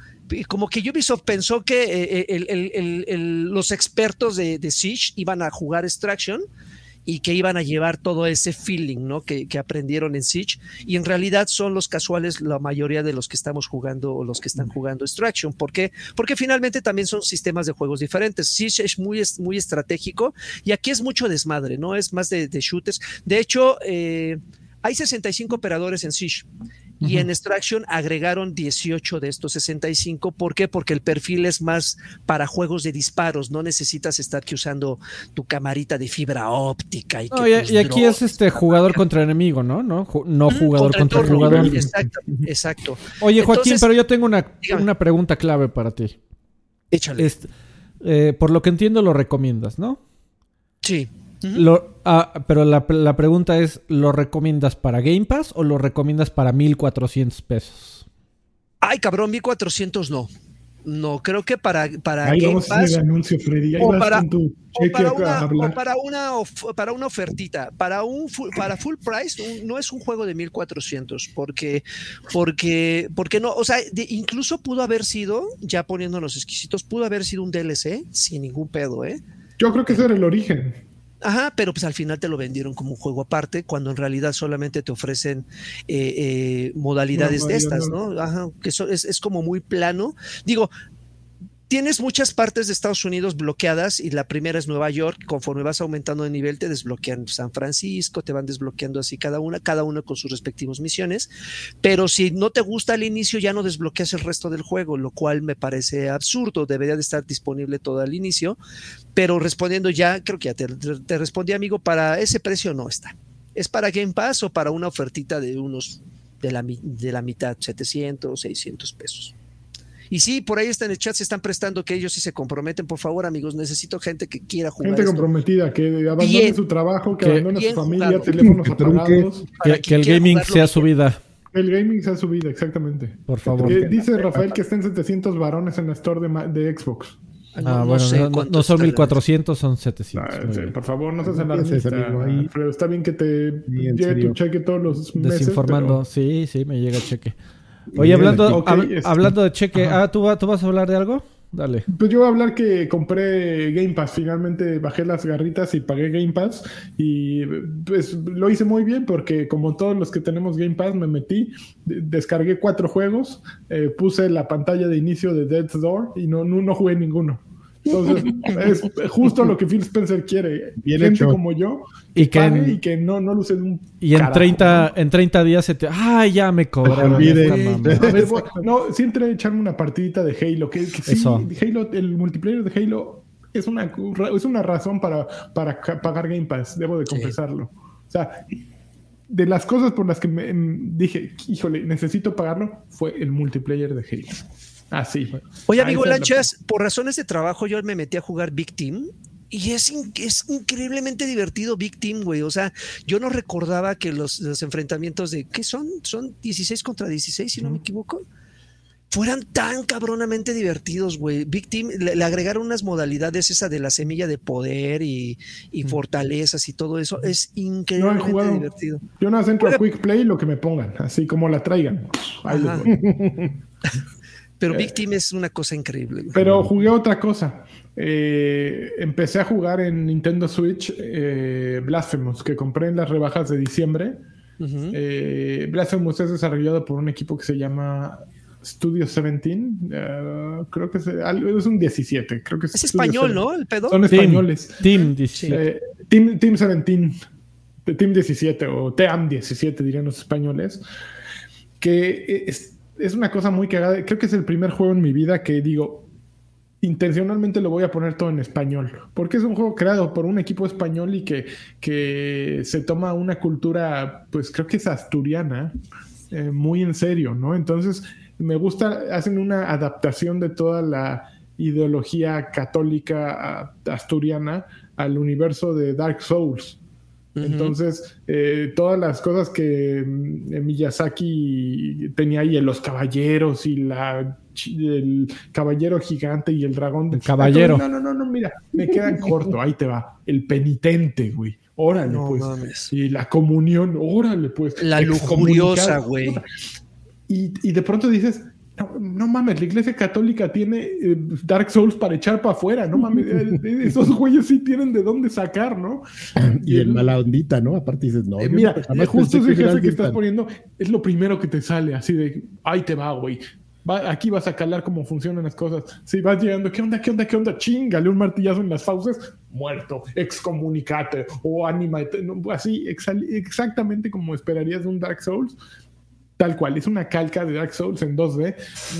como que Ubisoft pensó que eh, los expertos de, de Siege iban a jugar Extraction y que iban a llevar todo ese feeling ¿no? que, aprendieron en Siege y en realidad son los casuales la mayoría de los que estamos jugando o los que están jugando Extraction. ¿Por qué? Porque finalmente también son sistemas de juegos diferentes. Siege es muy, muy estratégico y aquí es mucho desmadre, ¿no? Es más de, de shooters. De hecho, eh, hay 65 operadores en Siege y en Extraction agregaron 18 de estos 65. ¿Por qué? Porque el perfil es más para juegos de disparos. No necesitas estar usando tu camarita de fibra óptica. Y, y, aquí es este jugador contra enemigo, ¿no? No, no jugador contra, jugador. Exacto, exacto. Oye, Joaquín, pero yo tengo una, una, pregunta clave para ti. Échale. Este, eh, por lo que entiendo, lo recomiendas, ¿no? Sí lo, ah, pero la, la, pregunta es, ¿lo recomiendas para Game Pass o lo recomiendas para 1400 pesos? Ay, cabrón, 1400 no. No, creo que para, para Game Pass. o, para, una, para, una, para una ofertita, para un para full price, no es un juego de 1400, porque, porque, porque no, o sea, incluso pudo haber sido, ya poniéndonos exquisitos, pudo haber sido un DLC sin ningún pedo, ¿eh? Yo creo que ese era el origen. Ajá, pero pues al final te lo vendieron como un juego aparte, cuando en realidad solamente te ofrecen eh, eh, modalidades de estas, ¿no? Ajá, que es, es, como muy plano. Digo, tienes muchas partes de Estados Unidos bloqueadas y la primera es Nueva York. Conforme vas aumentando de nivel, te desbloquean San Francisco, te van desbloqueando así cada una, cada una con sus respectivas misiones. Pero si no te gusta al inicio, ya no desbloqueas el resto del juego, lo cual me parece absurdo. Debería de estar disponible todo al inicio. Pero respondiendo ya, creo que ya te, te respondí, amigo, para ese precio no está. ¿Es para Game Pass o para una ofertita de unos de la, de la mitad, 700, 600 pesos? Y sí, por ahí está en el chat, se están prestando que ellos sí se comprometen. Por favor, amigos, necesito gente que quiera jugar. Gente comprometida, que abandone su trabajo, que, abandone su familia, teléfonos apagados. Que, el gaming sea su vida. El gaming sea su vida, exactamente. Por favor. dice Rafael que están 700 varones en la store de, Xbox. Ah, ah bueno, no, son 1400, son 700. Ah, por favor, no seas alarmista. Pero está bien que te llegue tu cheque todos los meses. Desinformando, sí, sí, me llega el cheque. Oye, hablando, este, hablando de cheque, ah, ¿tú, ¿tú vas a hablar de algo? Dale. Pues yo voy a hablar que compré Game Pass. Finalmente bajé las garritas y pagué Game Pass. Y pues lo hice muy bien porque como todos los que tenemos Game Pass me metí, descargué cuatro juegos, eh, puse la pantalla de inicio de Death's Door y no, no, no jugué ninguno. Entonces, es justo lo que Phil Spencer quiere. Bien Gente como yo y que, y que no, no luce un. Y en 30, en 30 días se te. ¡Ay, ya me cobraron! no, a echarme una partidita de Halo. Que, sí, Halo, el multiplayer de Halo es una, es una razón para, para pagar Game Pass, debo de confesarlo. O sea, de las cosas por las que me, em, dije, híjole, necesito pagarlo, fue el multiplayer de Halo. Así. Ah, Oye, amigo Lanchas, por razones de trabajo yo me metí a jugar Big Team. Y es, es increíblemente divertido Big Team, güey. O sea, yo no recordaba que los, los enfrentamientos de, ¿qué son? Son 16 contra 16, si no me equivoco fueran tan cabronamente divertidos, güey. Big Team le, agregaron unas modalidades, esa de la semilla de poder y, fortalezas y todo eso. Es increíblemente divertido. Yo no entro a Quick Play lo que me pongan, así como la traigan. Pero Big Team es una cosa increíble. Pero jugué otra cosa. Eh, empecé a jugar en Nintendo Switch eh, Blasphemous, que compré en las rebajas de diciembre. Eh, Blasphemous es desarrollado por un equipo que se llama Studio 17, eh, creo que es, es, un 17, creo que es, español, ¿no? El pedo. Son españoles. Team 17. Eh, team, team 17, Team 17 o TEAM 17 dirían los españoles, que es, es una cosa muy cagada. Creo que es el primer juego en mi vida que digo, intencionalmente lo voy a poner todo en español, porque es un juego creado por un equipo español y que, que se toma una cultura, pues creo que es asturiana, eh, muy en serio, ¿no? Entonces, me gusta, hacen una adaptación de toda la ideología católica asturiana al universo de Dark Souls. Entonces, eh, todas las cosas que mm, Miyazaki tenía ahí, los caballeros y la el caballero gigante y el dragón. El caballero. No, no, no, no, mira, me quedan corto, ahí te va. El penitente, güey. Órale, pues. Y la comunión, órale, pues. La lujuriosa, güey. Y, de pronto dices, no, mames, la iglesia católica tiene eh, Dark Souls para echar para afuera, no mames, eh, eh, esos güeyes sí tienen de dónde sacar, ¿no? Y, el, mala ondita, ¿no? Aparte dices, no. mira, justo ese jefe que estás poniendo es lo primero que te sale, así de, ahí te va, güey. aquí vas a calar cómo funcionan las cosas. Si vas llegando, ¿qué onda, qué onda, qué onda? Chingale un martillazo en las fauces, muerto, excomunicate o anima, así, exactamente como esperarías de un Dark Souls tal cual, es una calca de Dark Souls en 2D,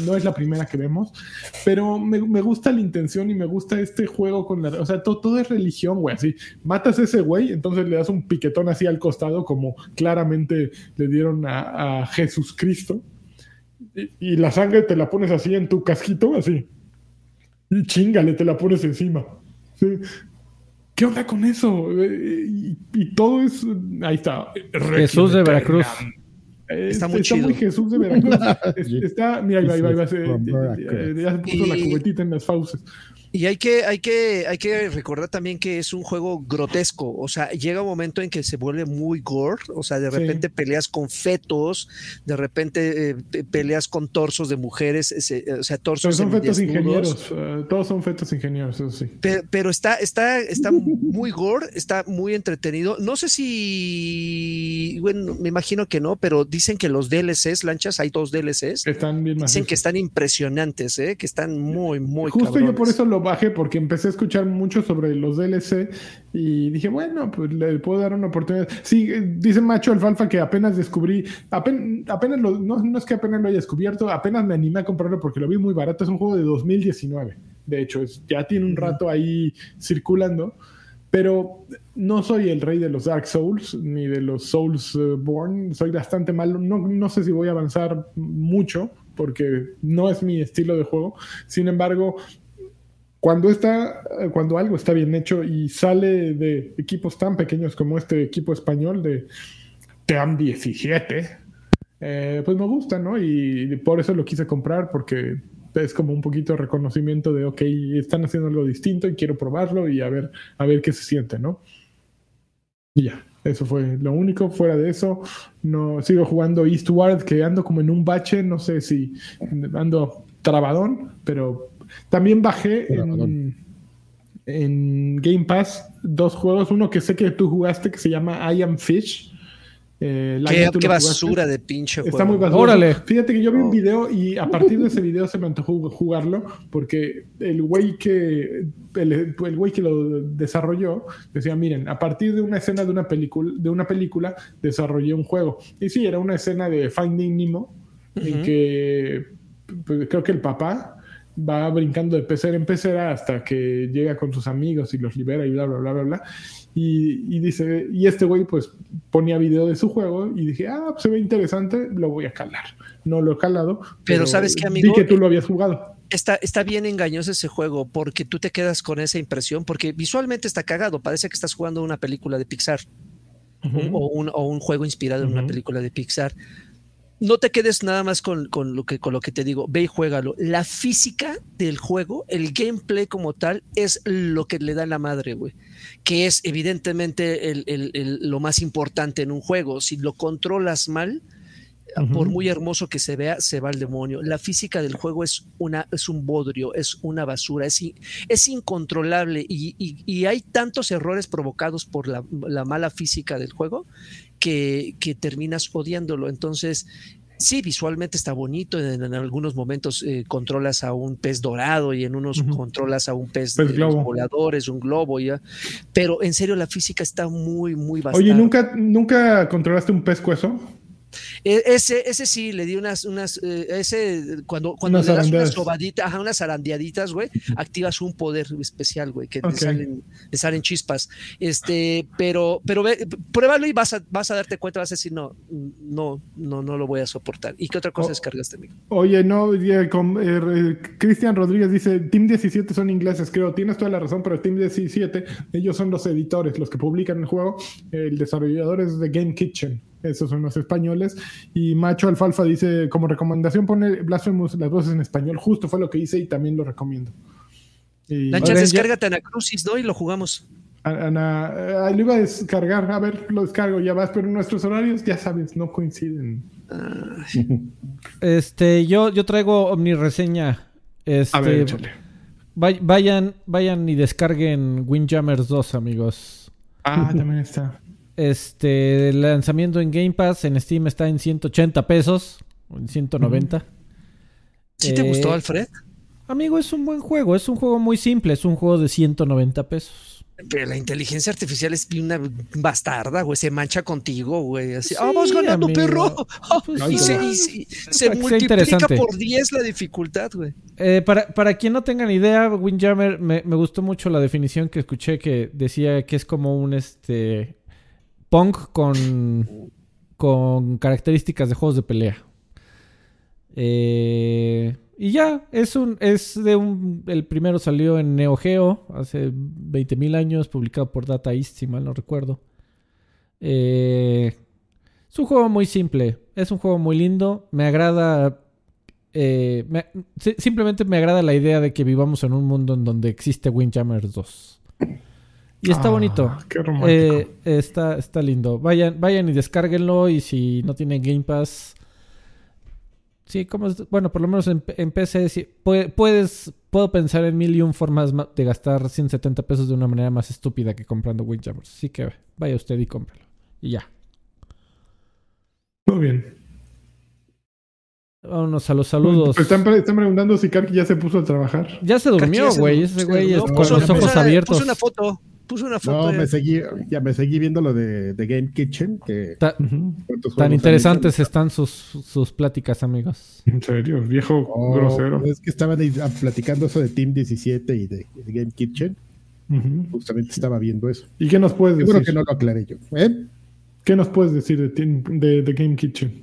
no es la primera que vemos, pero me, gusta la intención y me gusta este juego con la... O sea, todo, es religión, güey, así, matas a ese güey, entonces le das un piquetón así al costado, como claramente le dieron a, a Jesús Cristo, y, la sangre te la pones así en tu casquito, así, y chingale, te la pones encima. ¿Qué onda con eso? Y, y, todo es... Ahí está. Jesús de Veracruz. Está muy está Muy Jesús de Veracruz. está, mira, ahí va, ahí va, ya se puso la cubetita en las fauces. Y hay que, hay, que, hay que recordar también que es un juego grotesco, o sea, llega un momento en que se vuelve muy gore, o sea, de repente peleas con fetos, de repente eh, peleas con torsos de mujeres, o sea, torsos Pero son fetos ingenieros, eh, todos son fetos ingenieros, eso sí. Pero, está, está, está muy gore, está muy entretenido. No sé si, bueno, me imagino que no, pero dicen que los DLCs, lanchas, hay dos DLCs. Están bien Dicen que están impresionantes, ¿eh? que están muy, muy Justo yo por eso lo bajé porque empecé a escuchar mucho sobre los DLC y dije, bueno, pues le puedo dar una oportunidad. Sí, eh, dice Macho Alfalfa que apenas descubrí, apenas, lo, no, es que apenas lo haya descubierto, apenas me animé a comprarlo porque lo vi muy barato. Es un juego de 2019, de hecho, es, ya tiene un rato ahí circulando. Pero no soy el rey de los Dark Souls ni de los Souls Born. Soy bastante malo. No, no sé si voy a avanzar mucho porque no es mi estilo de juego. Sin embargo, cuando, está, cuando algo está bien hecho y sale de equipos tan pequeños como este equipo español de TEAM 17, eh, pues me gusta, ¿no? Y por eso lo quise comprar, porque es como un poquito de reconocimiento de, ok, están haciendo algo distinto y quiero probarlo y a ver, a ver qué se siente, ¿no? Y ya, eso fue lo único. Fuera de eso, no sigo jugando Eastward, que ando como en un bache, no sé si ando trabadón, pero también bajé en, Game Pass dos juegos. Uno que sé que tú jugaste que se llama I Am Fish. Eh, qué, basura de pinche juego. Está muy basura. Órale. Fíjate que yo vi un video y a partir de ese video se me antojó jugarlo porque el güey que el, güey que lo desarrolló decía, miren, a partir de una escena de una película de una película desarrollé un juego. Y sí, era una escena de Finding Nemo en que pues, creo que el papá va brincando de pecera en pecera hasta que llega con sus amigos y los libera y bla, bla, bla, bla, bla. Y, dice, y este güey pues ponía video de su juego y dije, ah, pues, se ve interesante, lo voy a calar. No lo he calado. Pero, sabes que, amigo. Que tú lo habías jugado. Está, está bien engañoso ese juego porque tú te quedas con esa impresión, porque visualmente está cagado, parece que estás jugando una película de Pixar. o, un, o, un, juego inspirado en una película de Pixar no te quedes nada más con, lo que, con lo que te digo, ve y juégalo. La física del juego, el gameplay como tal, es lo que le da la madre, güey. Que es evidentemente lo más importante en un juego. Si lo controlas mal, por muy hermoso que se vea, se va al demonio. La física del juego es, una, es un bodrio, es una basura, es, es incontrolable y, hay tantos errores provocados por la, la mala física del juego que, terminas odiándolo. Entonces, sí, visualmente está bonito, en, algunos momentos eh, controlas a un pez dorado y en unos controlas a un pez, de voladores, un globo, ya. Pero en serio, la física está muy, muy bastante. Oye, ¿nunca, ¿nunca controlaste un pez cueso? E, ese, ese sí, le di unas, unas, eh, ese, cuando, cuando le das unas sobaditas, unas zarandeaditas, güey, activas un poder especial, güey, que te, salen, salen chispas. Este, pero, pero ve, pruébalo y vas a, vas a darte cuenta, vas a decir, no, no, no, no lo voy a soportar. ¿Y qué otra cosa descargaste, amigo? Oye, no, eh, Cristian Rodríguez dice, Team 17 son ingleses, creo, tienes toda la razón, pero Team 17, ellos son los editores, los que publican el juego, el desarrollador es de Game Kitchen esos son los españoles. Y Macho Alfalfa dice, como recomendación pone Blasphemous las voces en español. Justo fue lo que hice y también lo recomiendo. Y, Lanchas, descárgate Anacrucis, ¿no? Y lo jugamos. Ana, lo iba a descargar, a ver, lo descargo, ya vas, pero nuestros horarios, ya sabes, no coinciden. Este, yo, yo traigo Omni reseña. Este, a ver, échale. Vayan, vayan y descarguen Windjammers 2, amigos. Ah, también está. Este, el lanzamiento en Game Pass en Steam está en 180 pesos, en 190. ¿Sí te gustó, eh, Alfred? Amigo, es un buen juego, es un juego muy simple, es un juego de 190 pesos. Pero la inteligencia artificial es una bastarda, güey. Se mancha contigo, güey. Así, ah, vamos ganando, perro. Pues y se, multiplica por 10 la dificultad, güey. Eh, para, para quien no tengan idea, Windjammer, me, me gustó mucho la definición que escuché que decía que es como un este punk con, con características de juegos de pelea. Eh, y ya, es un, es de un, el primero salió en Neo Geo hace 20.000 años, publicado por Data East, si mal no recuerdo. Eh, es un juego muy simple, es un juego muy lindo, me agrada, eh, simplemente me agrada la idea de que vivamos en un mundo en donde existe Windjammers 2. Y está bonito. Ah, qué romántico. Eh, está, está lindo. Vayan, vayan y descárguenlo. Y si no tienen Game Pass. Sí, como bueno, por lo menos en, PC puedes, puedo pensar en mil y un formas de gastar 170 pesos de una manera más estúpida que comprando Windjammers. Así que vaya usted y cómpralo. Y ya. Muy bien. Vámonos a los saludos. Están, preguntando si Karki ya se puso a trabajar. Ya se durmió, güey. Ese güey con los ojos abiertos. una foto puse una foto. No, me seguí, ya me seguí viendo lo de, Game Kitchen. Que, tan interesantes están sus, sus pláticas, amigos. En serio, viejo oh, grosero. Es que estaban ah, platicando eso de Team 17 y de, Game Kitchen. Justamente estaba viendo eso. ¿Y qué nos puedes decir? Seguro que no lo aclaré yo. ¿eh? ¿Qué nos puedes decir de, de, Game Kitchen?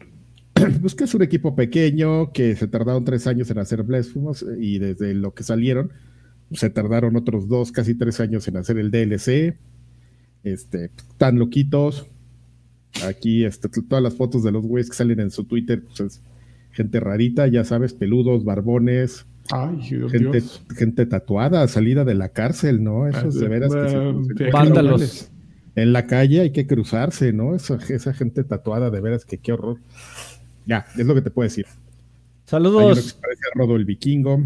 Pues que es un equipo pequeño que se tardaron tres años en hacer Blasphemous y desde lo que salieron se tardaron otros dos, casi tres años en hacer el DLC. Este, tan loquitos. Aquí este, todas las fotos de los güeyes que salen en su Twitter, pues es gente rarita, ya sabes, peludos, barbones. Ay, gente, gente tatuada, salida de la cárcel, ¿no? Eso es de veras que Vándalos. En la calle hay que cruzarse, ¿no? Esa, esa gente tatuada, de veras que qué horror. Ya, es lo que te puedo decir. Saludos. parece Rodo el Vikingo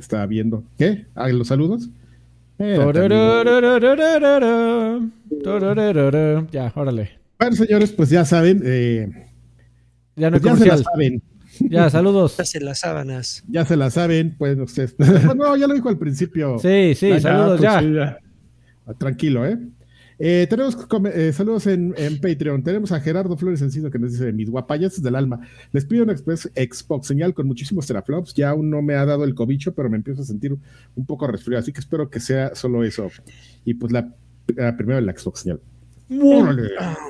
estaba viendo. ¿Qué? ¿Ah, los saludos? ya, órale. Bueno, señores, pues ya saben. Eh, ya no pues ya se la saben. Ya, saludos. Ya se las sábanas. Ya se la saben, pues ustedes. no, ya lo dijo al principio. Sí, sí, saludos pues ya. Ah, tranquilo, ¿eh? Eh tenemos eh, saludos en, Patreon. Tenemos a Gerardo Flores Enciso que nos dice: Mis guapayas del alma. Les pido una Xbox señal con muchísimos teraflops. Ya aún no me ha dado el cobicho, pero me empiezo a sentir un poco resfriado. Así que espero que sea solo eso. Y pues la, primero la Xbox señal.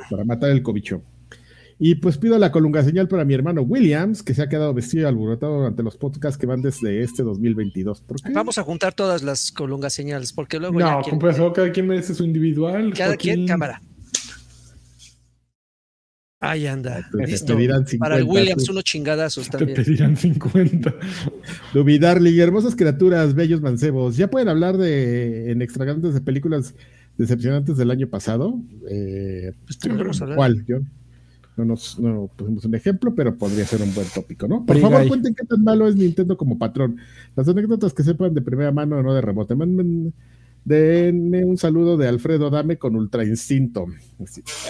para matar el cobicho. Y pues pido la colunga señal para mi hermano Williams, que se ha quedado vestido y alborotado durante los podcasts que van desde este 2022. Vamos a juntar todas las colungas señales, porque luego. No, ya cada quien merece su individual. Cada quien, cámara. Ahí anda. Listo. para el Williams, unos chingadazos también. Te pedirán 50. Dubidarly, hermosas criaturas, bellos mancebos. ¿Ya pueden hablar de en extravagantes de películas decepcionantes del año pasado? Eh, pues, ¿Cuál, John? No nos no pusimos un ejemplo, pero podría ser un buen tópico, ¿no? Por favor, cuenten qué tan malo es Nintendo como patrón. Las anécdotas que sepan de primera mano, no de rebote. Manden, denme un saludo de Alfredo Dame con Ultra Instinto.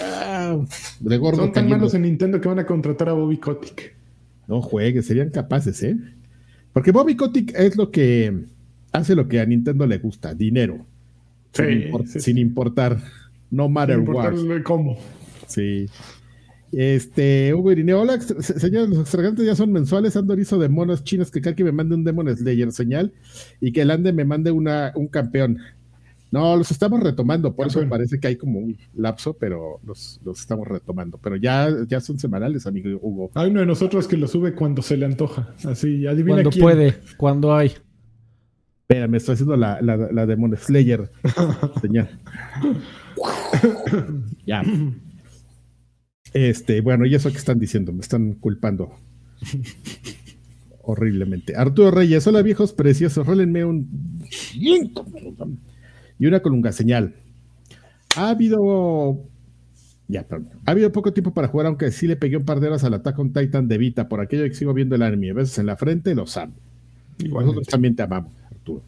Ah, de gordo Son tan malos en Nintendo que van a contratar a Bobby Kotick. No juegues, serían capaces, ¿eh? Porque Bobby Kotick es lo que hace lo que a Nintendo le gusta, dinero. sin, importar, no matter sin what. cómo. Sí. Este, Hugo Irineo, hola, señores, los extravagantes ya son mensuales, ando erizo de monos chinos, que Kaki me mande un Demon Slayer señal y que el Ande me mande una, un campeón. No, los estamos retomando, por eso me parece que hay como un lapso, pero los, los, estamos retomando. Pero ya, ya son semanales, amigo Hugo. Hay uno de nosotros que lo sube cuando se le antoja. Así, adivina Cuando puede, cuando hay. Espera, me estoy haciendo la, la, la Demon Slayer señal. ya. Este, bueno, y eso que están diciendo, me están culpando horriblemente. Arturo Reyes, hola viejos preciosos, rólenme un y una colunga señal. Ha habido ya, Ha habido poco tiempo para jugar, aunque sí le pegué un par de horas al Attack on Titan de Vita, por aquello que sigo viendo el anime. A veces en la frente los amo. Nosotros también te amamos, Arturo.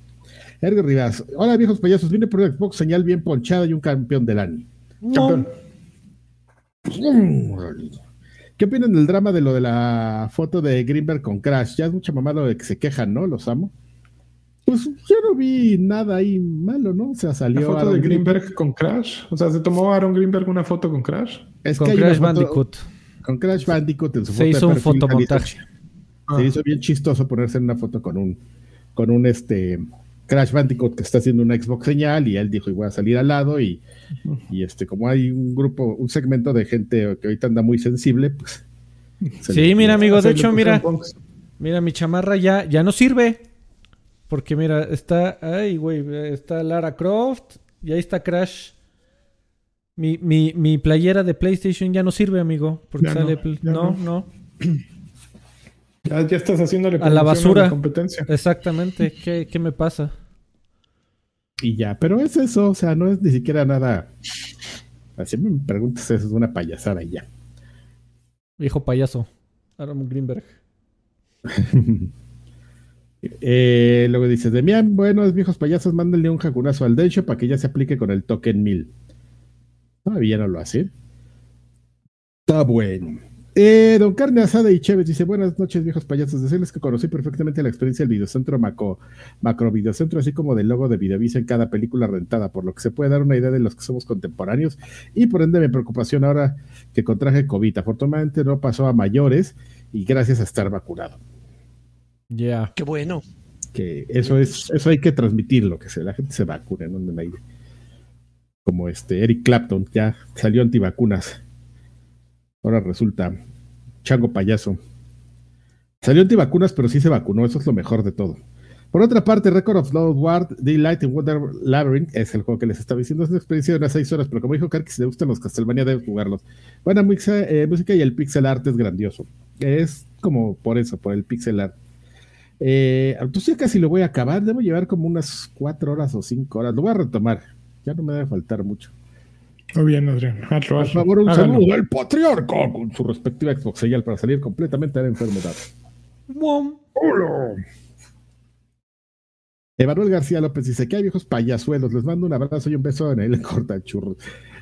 Edgar Rivas, hola viejos payasos, vine por un Xbox señal bien ponchada y un campeón del anime. Campeón. ¿Qué opinan del drama de lo de la foto de Greenberg con Crash? Ya es mucha mamada de que se quejan, ¿no? Los amo. Pues yo no vi nada ahí malo, ¿no? O sea, salió. ¿La foto de Greenberg, con Crash? O sea, ¿se tomó Aaron Greenberg una foto con Crash? Es con Crash Bandicoot. Con Crash Bandicoot en su se hizo un fotomontaje. Se hizo bien chistoso ponerse en una foto con un, con un este Crash Bandicoot que está haciendo una Xbox señal y él dijo, y voy a salir al lado y, y este, como hay un grupo, un segmento de gente que ahorita anda muy sensible, pues... Sí, mira amigo, de hecho, mira, mira, mi chamarra ya, ya no sirve. Porque mira, está, ay, güey, está Lara Croft y ahí está Crash. Mi, mi, mi playera de PlayStation ya no sirve, amigo. Porque sale. No, no. Ya, estás haciéndole a la basura. competencia. Exactamente. ¿Qué, ¿Qué, me pasa? Y ya, pero es eso, o sea, no es ni siquiera nada. Así me preguntas, eso es una payasada y ya. Hijo payaso, Aaron Greenberg. eh, luego dice, Demian, buenos viejos payasos, mándenle un jacunazo al Densho para que ya se aplique con el token 1000. Todavía no lo hace. Está bueno. Eh, don Carne Asada y Chévez dice: Buenas noches, viejos payasos. Decirles que conocí perfectamente la experiencia del videocentro Macro, macro Videocentro, así como del logo de Videovisa en cada película rentada, por lo que se puede dar una idea de los que somos contemporáneos y por ende mi preocupación ahora que contraje COVID. Afortunadamente no pasó a mayores y gracias a estar vacunado. Ya. Qué bueno. Que eso es, eso hay que transmitirlo, que se, la gente se vacune, ¿no? Como este Eric Clapton, ya salió antivacunas. Ahora resulta chango payaso. Salió antivacunas, pero sí se vacunó. Eso es lo mejor de todo. Por otra parte, Record of Lord Ward, Daylight in Wonder Labyrinth es el juego que les estaba diciendo. Es una experiencia de unas seis horas, pero como dijo Karki, si le gustan los Castlevania, deben jugarlos. Buena eh, música y el pixel art es grandioso. Es como por eso, por el pixel art. Eh, entonces ya casi lo voy a acabar. Debo llevar como unas cuatro horas o cinco horas. Lo voy a retomar. Ya no me debe faltar mucho. Muy bien, Adrián. Por favor, un saludo del patriarca con su respectiva Xbox señal para salir completamente de la enfermedad. Hola. Emanuel García López dice que hay viejos payasuelos. Les mando un abrazo y un beso en el corta churros.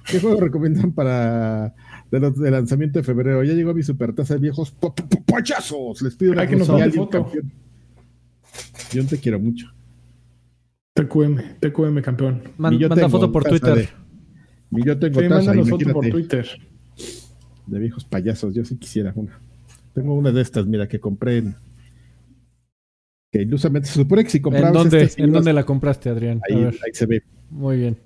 ¿Qué juego recomiendan para de, los, de lanzamiento de febrero? Ya llegó mi supertaza de viejos pachazos. Les pido una que nos foto. Yo te quiero mucho. TQM, TQM campeón. manda foto por Twitter. Y yo tengo sí, taza, foto por Twitter. De viejos payasos, yo sí quisiera una. Tengo una de estas, mira, que compré en, que ilusamente se supone que si comprabas. ¿En dónde, ¿en dónde la compraste, Adrián? Ahí, ahí, se ve. Muy bien.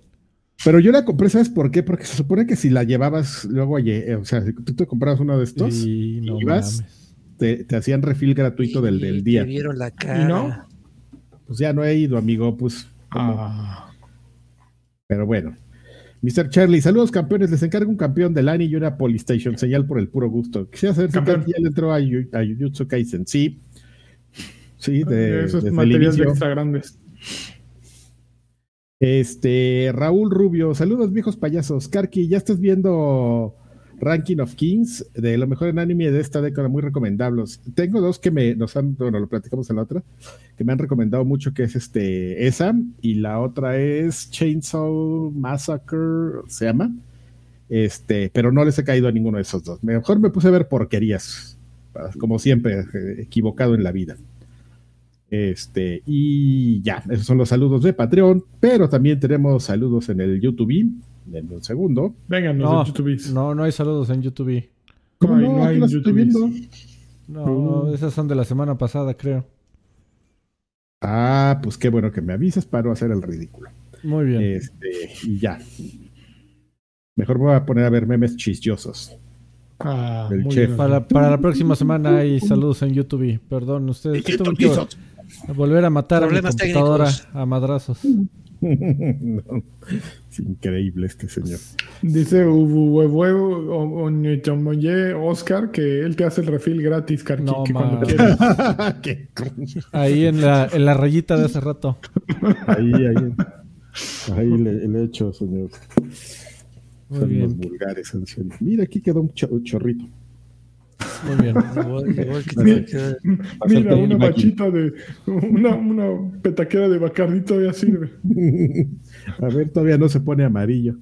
Pero yo la compré, ¿sabes por qué? Porque se supone que si la llevaba,s luego, oye, eh, o sea, si tú te comprabas uno de estos, y no ibas, te, te, hacían refil gratuito del, del día. Te vieron la cara. ¿Y no? Pues ya no he ido, amigo, pues. Ah. Pero bueno. Mr. Charlie, saludos campeones. Les encargo un campeón de Lani y una Polystation, señal por el puro gusto. Quisiera saber si ya le entró a, a Jujutsu Kaisen. Sí. Sí, de, esos materiales extra grandes. Este, Raúl Rubio, saludos viejos payasos. Karki, ya estás viendo Ranking of Kings de lo mejor en anime de esta década, muy recomendables. Tengo dos que me nos han, bueno, lo platicamos en la otra, que me han recomendado mucho, que es este, esa, y la otra es Chainsaw Massacre, se llama. Este, pero no les he caído a ninguno de esos dos. Mejor me puse a ver porquerías, como siempre, eh, equivocado en la vida. Este, y ya, esos son los saludos de Patreon, pero también tenemos saludos en el YouTube. Denme un segundo. Vengan, no, YouTube. No, no hay saludos en YouTube. ¿Cómo no? no hay en YouTube. No, uh. esas son de la semana pasada, creo. Ah, pues qué bueno que me avisas para no hacer el ridículo. Muy bien. Este, y ya. Mejor voy a poner a ver memes chistosos. Ah, para, para, la próxima semana hay saludos en YouTube. Perdón, ustedes. Volver a matar a mi computadora a madrazos. es increíble este señor. Dice Oscar que él te hace el refil gratis, Karki, no, Ahí en la, en la rayita de hace rato. Ahí, ahí. Ahí le, le he hecho, señor. Muy Son bien. vulgares, en serio. Mira, aquí quedó un chorrito. Muy bien. Mira, una bachita de. Una, una petaquera de bacardito ya sirve. A ver, todavía no se pone amarillo.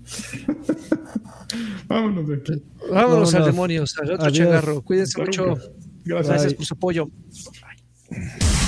Vámonos de aquí. Vámonos, al demonios, al otro changarro. Cuídense mucho. Gracias. Gracias por su apoyo. Bye.